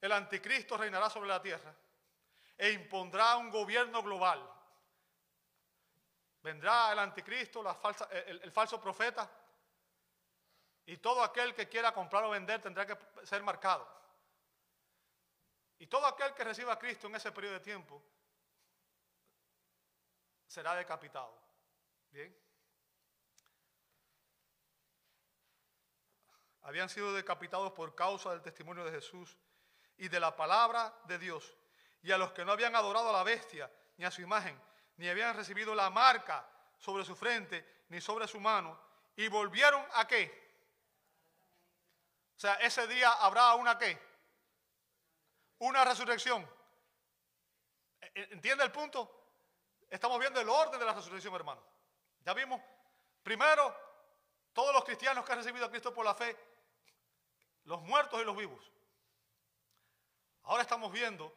Speaker 1: el anticristo reinará sobre la tierra e impondrá un gobierno global. Vendrá el anticristo, el, falso profeta, y todo aquel que quiera comprar o vender tendrá que ser marcado. Y todo aquel que reciba a Cristo en ese periodo de tiempo será decapitado. Bien. Habían sido decapitados por causa del testimonio de Jesús y de la palabra de Dios. Y a los que no habían adorado a la bestia, ni a su imagen, ni habían recibido la marca sobre su frente, ni sobre su mano, y volvieron a qué? O sea, ese día habrá una qué? Una resurrección. ¿E-, ¿Entiende el punto? estamos viendo el orden de la resurrección, hermano. Ya vimos, primero, todos los cristianos que han recibido a Cristo por la fe, los muertos y los vivos. Ahora estamos viendo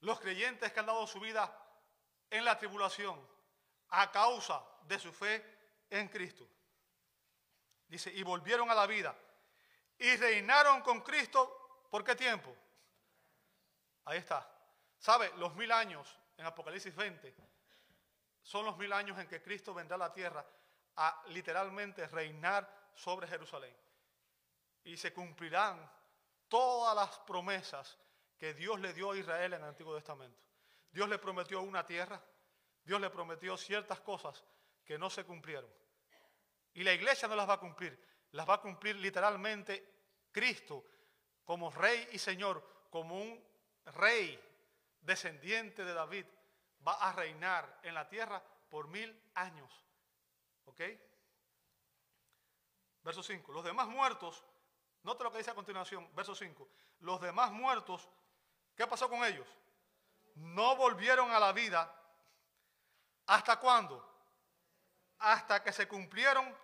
Speaker 1: los creyentes que han dado su vida en la tribulación a causa de su fe en Cristo. Dice, y volvieron a la vida y reinaron con Cristo por qué tiempo. Ahí está. ¿Sabe? Los mil años en Apocalipsis 20 son los mil años en que Cristo vendrá a la tierra a literalmente reinar sobre Jerusalén. Y se cumplirán todas las promesas que Dios le dio a Israel en el Antiguo Testamento. Dios le prometió una tierra, Dios le prometió ciertas cosas que no se cumplieron. Y la iglesia no las va a cumplir, las va a cumplir literalmente Cristo como rey y señor, como un rey descendiente de David, va a reinar en la tierra por mil años. ¿Ok? Verso 5. Los demás muertos, note lo que dice a continuación, verso 5. Los demás muertos, ¿qué pasó con ellos? No volvieron a la vida. ¿Hasta cuándo? Hasta que se cumplieron.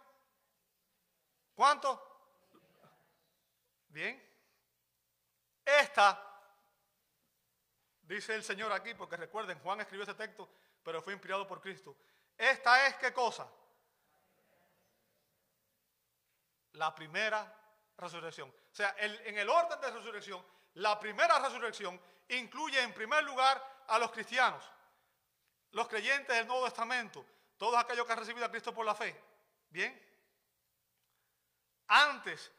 Speaker 1: ¿Cuánto? Bien. Esta, dice el Señor aquí, porque recuerden, Juan escribió ese texto, pero fue inspirado por Cristo. Esta es qué cosa? La primera resurrección. O sea, en el orden de resurrección, la primera resurrección incluye en primer lugar a los cristianos, los creyentes del Nuevo Testamento, todos aquellos que han recibido a Cristo por la fe. Bien. Antes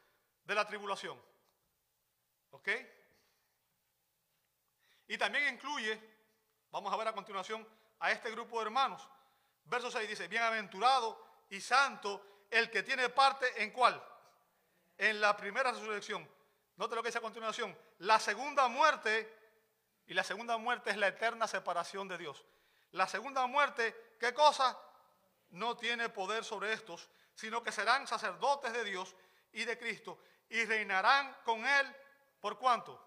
Speaker 1: de la tribulación. ¿Ok? Y también incluye, vamos a ver a continuación, a este grupo de hermanos. Verso 6 dice, bienaventurado y santo el que tiene parte en cuál? En la primera resurrección. Note lo que dice a continuación. La segunda muerte, y la segunda muerte es la eterna separación de Dios. La segunda muerte, ¿qué cosa? No tiene poder sobre estos, sino que serán sacerdotes de Dios y de Cristo y reinarán con Él por cuánto?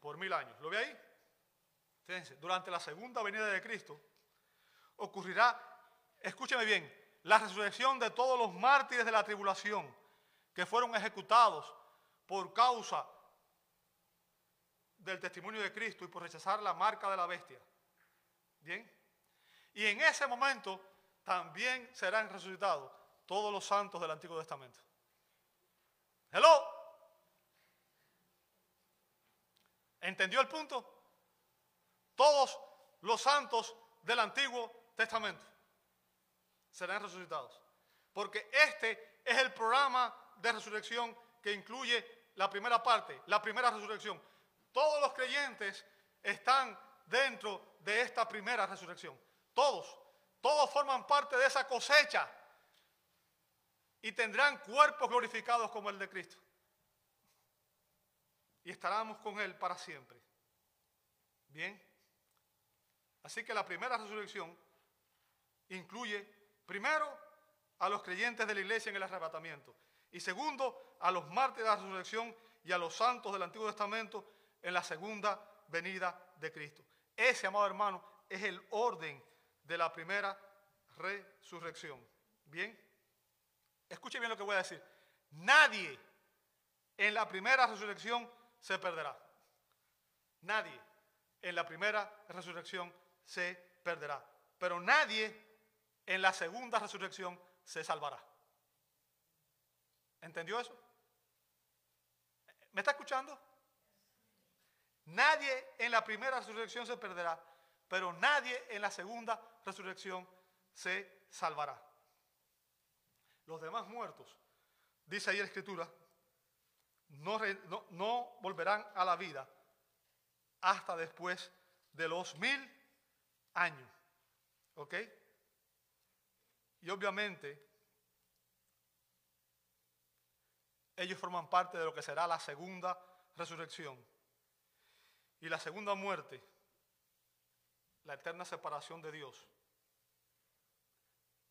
Speaker 1: Por mil años. ¿Lo ve ahí? Fíjense, durante la segunda venida de Cristo ocurrirá, escúcheme bien, la resurrección de todos los mártires de la tribulación que fueron ejecutados por causa del testimonio de Cristo y por rechazar la marca de la bestia. Bien. Y en ese momento también serán resucitados todos los santos del Antiguo Testamento. Hello. ¿Entendió el punto? Todos los santos del Antiguo Testamento serán resucitados. Porque este es el programa de resurrección que incluye la primera parte, la primera resurrección. Todos los creyentes están dentro de esta primera resurrección. Todos, todos forman parte de esa cosecha y tendrán cuerpos glorificados como el de Cristo. Y estaremos con Él para siempre. Bien. Así que la primera resurrección incluye, primero, a los creyentes de la iglesia en el arrebatamiento. Y segundo, a los mártires de la resurrección y a los santos del Antiguo Testamento en la segunda venida de Cristo. Ese, amado hermano, es el orden de la primera resurrección. Bien. Escuche bien lo que voy a decir. Nadie en la primera resurrección se perderá. Nadie en la primera resurrección se perderá. Pero nadie en la segunda resurrección se salvará. ¿Entendió eso? ¿Me está escuchando? Nadie en la primera resurrección se perderá, pero nadie en la segunda resurrección se salvará. Los demás muertos, dice ahí la escritura, no, no, volverán a la vida hasta después de los mil años. ¿Ok? Y obviamente ellos forman parte de lo que será la segunda resurrección. Y la segunda muerte, la eterna separación de Dios,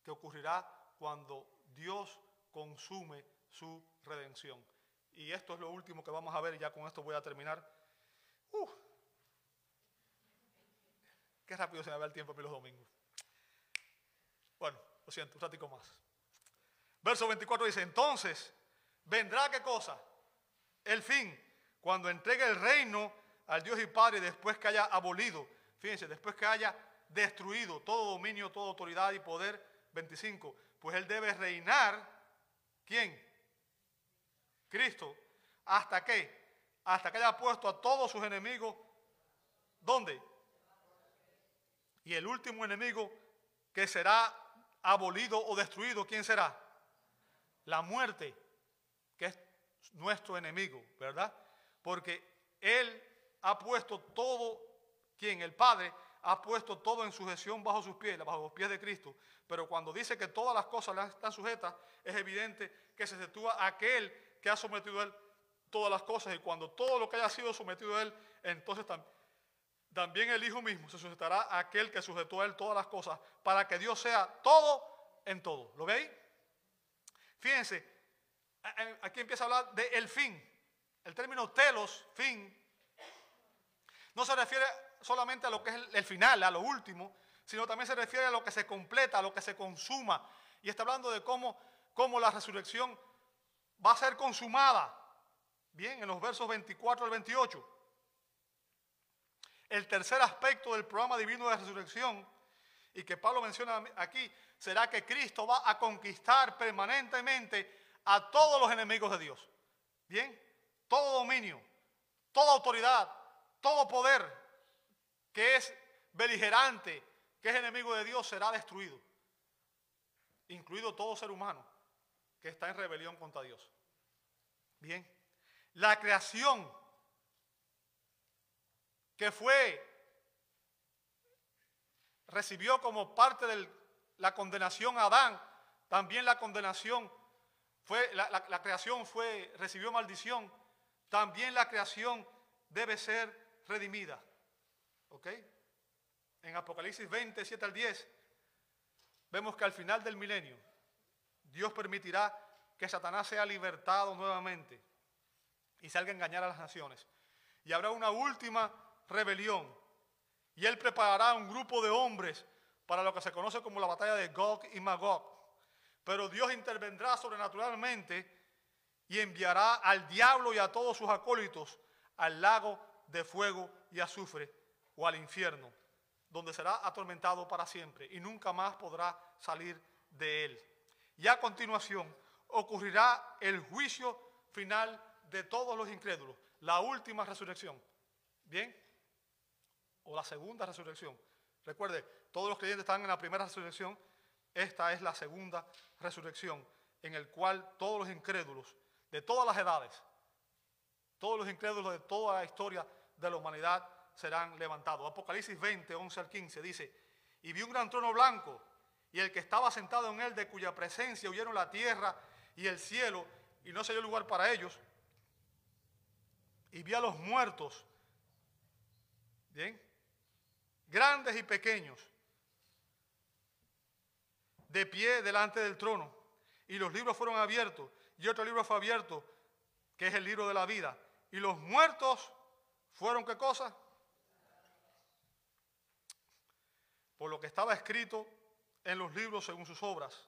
Speaker 1: que ocurrirá cuando Dios consume su redención. Y esto es lo último que vamos a ver y ya con esto voy a terminar. Uh, qué rápido se me va el tiempo para los domingos. Bueno, lo siento, un ratico más. Verso 24 dice, entonces, ¿vendrá qué cosa? El fin, cuando entregue el reino al Dios y Padre después que haya abolido, fíjense, después que haya destruido todo dominio, toda autoridad y poder. 25, pues Él debe reinar, ¿quién? Cristo, ¿hasta qué? Hasta que haya puesto a todos sus enemigos, ¿dónde? Y el último enemigo que será abolido o destruido, ¿quién será? La muerte, que es nuestro enemigo, ¿verdad? Porque Él ha puesto todo, ¿quién? El Padre ha puesto todo en sujeción bajo sus pies, bajo los pies de Cristo. Pero cuando dice que todas las cosas están sujetas, es evidente que se sitúa aquel que ha sometido a él todas las cosas. Y cuando todo lo que haya sido sometido a él, entonces también el Hijo mismo se sujetará a aquel que sujetó a él todas las cosas, para que Dios sea todo en todo. ¿Lo veis? Fíjense, aquí empieza a hablar de el fin. El término telos, fin, no se refiere solamente a lo que es el, final, a lo último, sino también se refiere a lo que se completa, a lo que se consuma. Y está hablando de cómo, cómo la resurrección va a ser consumada. Bien, en los versos 24 al 28. El tercer aspecto del programa divino de resurrección, y que Pablo menciona aquí, será que Cristo va a conquistar permanentemente a todos los enemigos de Dios. Bien, todo dominio, toda autoridad, todo poder, que es beligerante, que es enemigo de Dios, será destruido. Incluido todo ser humano que está en rebelión contra Dios. Bien, la creación que fue, recibió como parte de la condenación a Adán, también la condenación fue, la, creación fue, recibió maldición, también la creación debe ser redimida. ¿Ok? En Apocalipsis 20, 7 al 10, vemos que al final del milenio, Dios permitirá que Satanás sea libertado nuevamente y salga a engañar a las naciones. Y habrá una última rebelión. Y él preparará un grupo de hombres para lo que se conoce como la batalla de Gog y Magog. Pero Dios intervendrá sobrenaturalmente y enviará al diablo y a todos sus acólitos al lago de fuego y azufre o al infierno, donde será atormentado para siempre y nunca más podrá salir de él. Y a continuación ocurrirá el juicio final de todos los incrédulos, la última resurrección. ¿Bien? O la segunda resurrección. Recuerde, todos los creyentes están en la primera resurrección, esta es la segunda resurrección, en el cual todos los incrédulos de todas las edades, todos los incrédulos de toda la historia de la humanidad serán levantados. Apocalipsis 20, 11 al 15 dice, y vi un gran trono blanco y el que estaba sentado en él, de cuya presencia huyeron la tierra y el cielo, y no se dio lugar para ellos. Y vi a los muertos, bien, grandes y pequeños, de pie delante del trono. Y los libros fueron abiertos, y otro libro fue abierto, que es el libro de la vida. Y los muertos fueron qué cosa? por lo que estaba escrito en los libros según sus obras.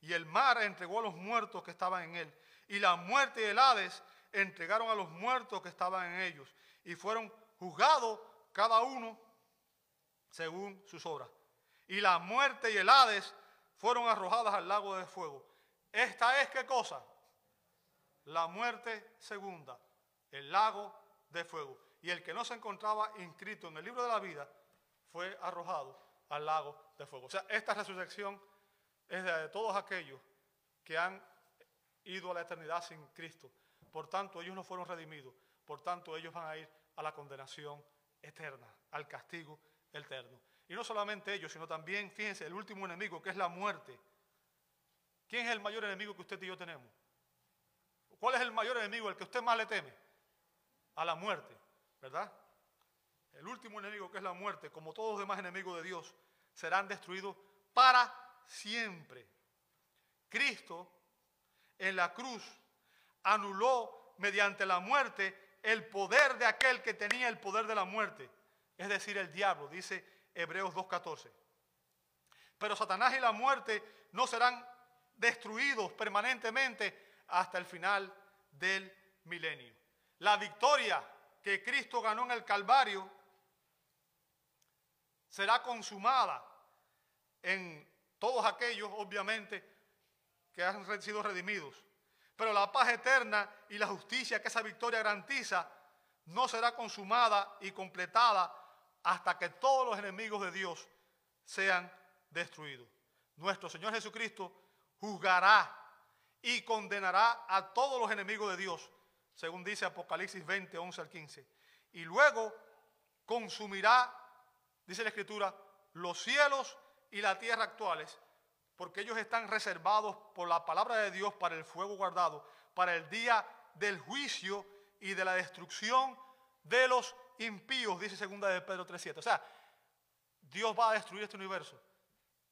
Speaker 1: Y el mar entregó a los muertos que estaban en él. Y la muerte y el Hades entregaron a los muertos que estaban en ellos. Y fueron juzgados cada uno según sus obras. Y la muerte y el Hades fueron arrojadas al lago de fuego. Esta es qué cosa? La muerte segunda, el lago de fuego. Y el que no se encontraba inscrito en el libro de la vida fue arrojado al lago de fuego. O sea, esta resurrección es de todos aquellos que han ido a la eternidad sin Cristo. Por tanto, ellos no fueron redimidos. Por tanto, ellos van a ir a la condenación eterna, al castigo eterno. Y no solamente ellos, sino también, fíjense, el último enemigo, que es la muerte. ¿Quién es el mayor enemigo que usted y yo tenemos? ¿Cuál es el mayor enemigo, el que usted más le teme? A la muerte, ¿verdad? el último enemigo que es la muerte, como todos los demás enemigos de Dios, serán destruidos para siempre. Cristo en la cruz anuló mediante la muerte el poder de aquel que tenía el poder de la muerte, es decir, el diablo, dice Hebreos 2.14. Pero Satanás y la muerte no serán destruidos permanentemente hasta el final del milenio. La victoria que Cristo ganó en el Calvario será consumada en todos aquellos, obviamente, que han sido redimidos. Pero la paz eterna y la justicia que esa victoria garantiza no será consumada y completada hasta que todos los enemigos de Dios sean destruidos. Nuestro Señor Jesucristo juzgará y condenará a todos los enemigos de Dios, según dice Apocalipsis 20, 11 al 15. Y luego consumirá, dice la Escritura, los cielos y la tierra actuales, porque ellos están reservados por la palabra de Dios para el fuego guardado, para el día del juicio y de la destrucción de los impíos, dice segunda de Pedro 3.7. O sea, Dios va a destruir este universo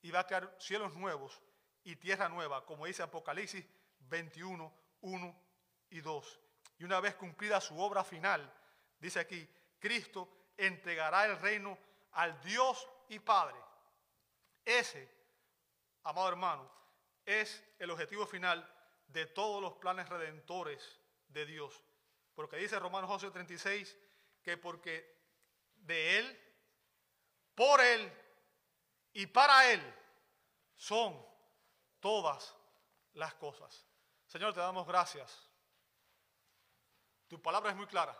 Speaker 1: y va a crear cielos nuevos y tierra nueva, como dice Apocalipsis 21, 1 y 2. Y una vez cumplida su obra final, dice aquí, Cristo entregará el reino al Dios y Padre. Ese, amado hermano, es el objetivo final de todos los planes redentores de Dios. Porque dice Romanos 11:36 que porque de Él, por Él y para Él son todas las cosas. Señor, te damos gracias. Tu palabra es muy clara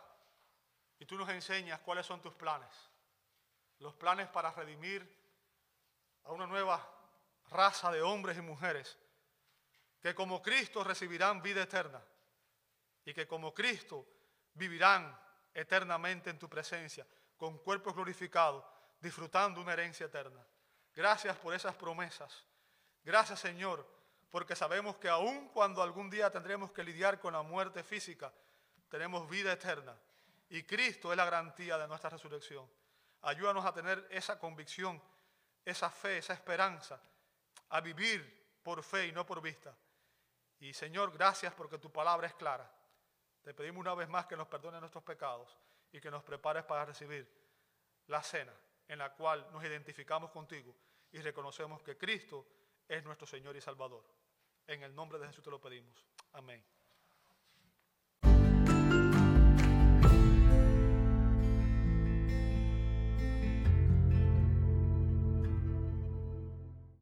Speaker 1: y tú nos enseñas cuáles son tus planes. Los planes para redimir a una nueva raza de hombres y mujeres que como Cristo recibirán vida eterna y que como Cristo vivirán eternamente en tu presencia, con cuerpos glorificados, disfrutando una herencia eterna. Gracias por esas promesas. Gracias Señor, porque sabemos que aun cuando algún día tendremos que lidiar con la muerte física, tenemos vida eterna. Y Cristo es la garantía de nuestra resurrección. Ayúdanos a tener esa convicción, esa fe, esa esperanza, a vivir por fe y no por vista. Y Señor, gracias porque tu palabra es clara. Te pedimos una vez más que nos perdone nuestros pecados y que nos prepares para recibir la cena en la cual nos identificamos contigo y reconocemos que Cristo es nuestro Señor y Salvador. En el nombre de Jesús te lo pedimos. Amén.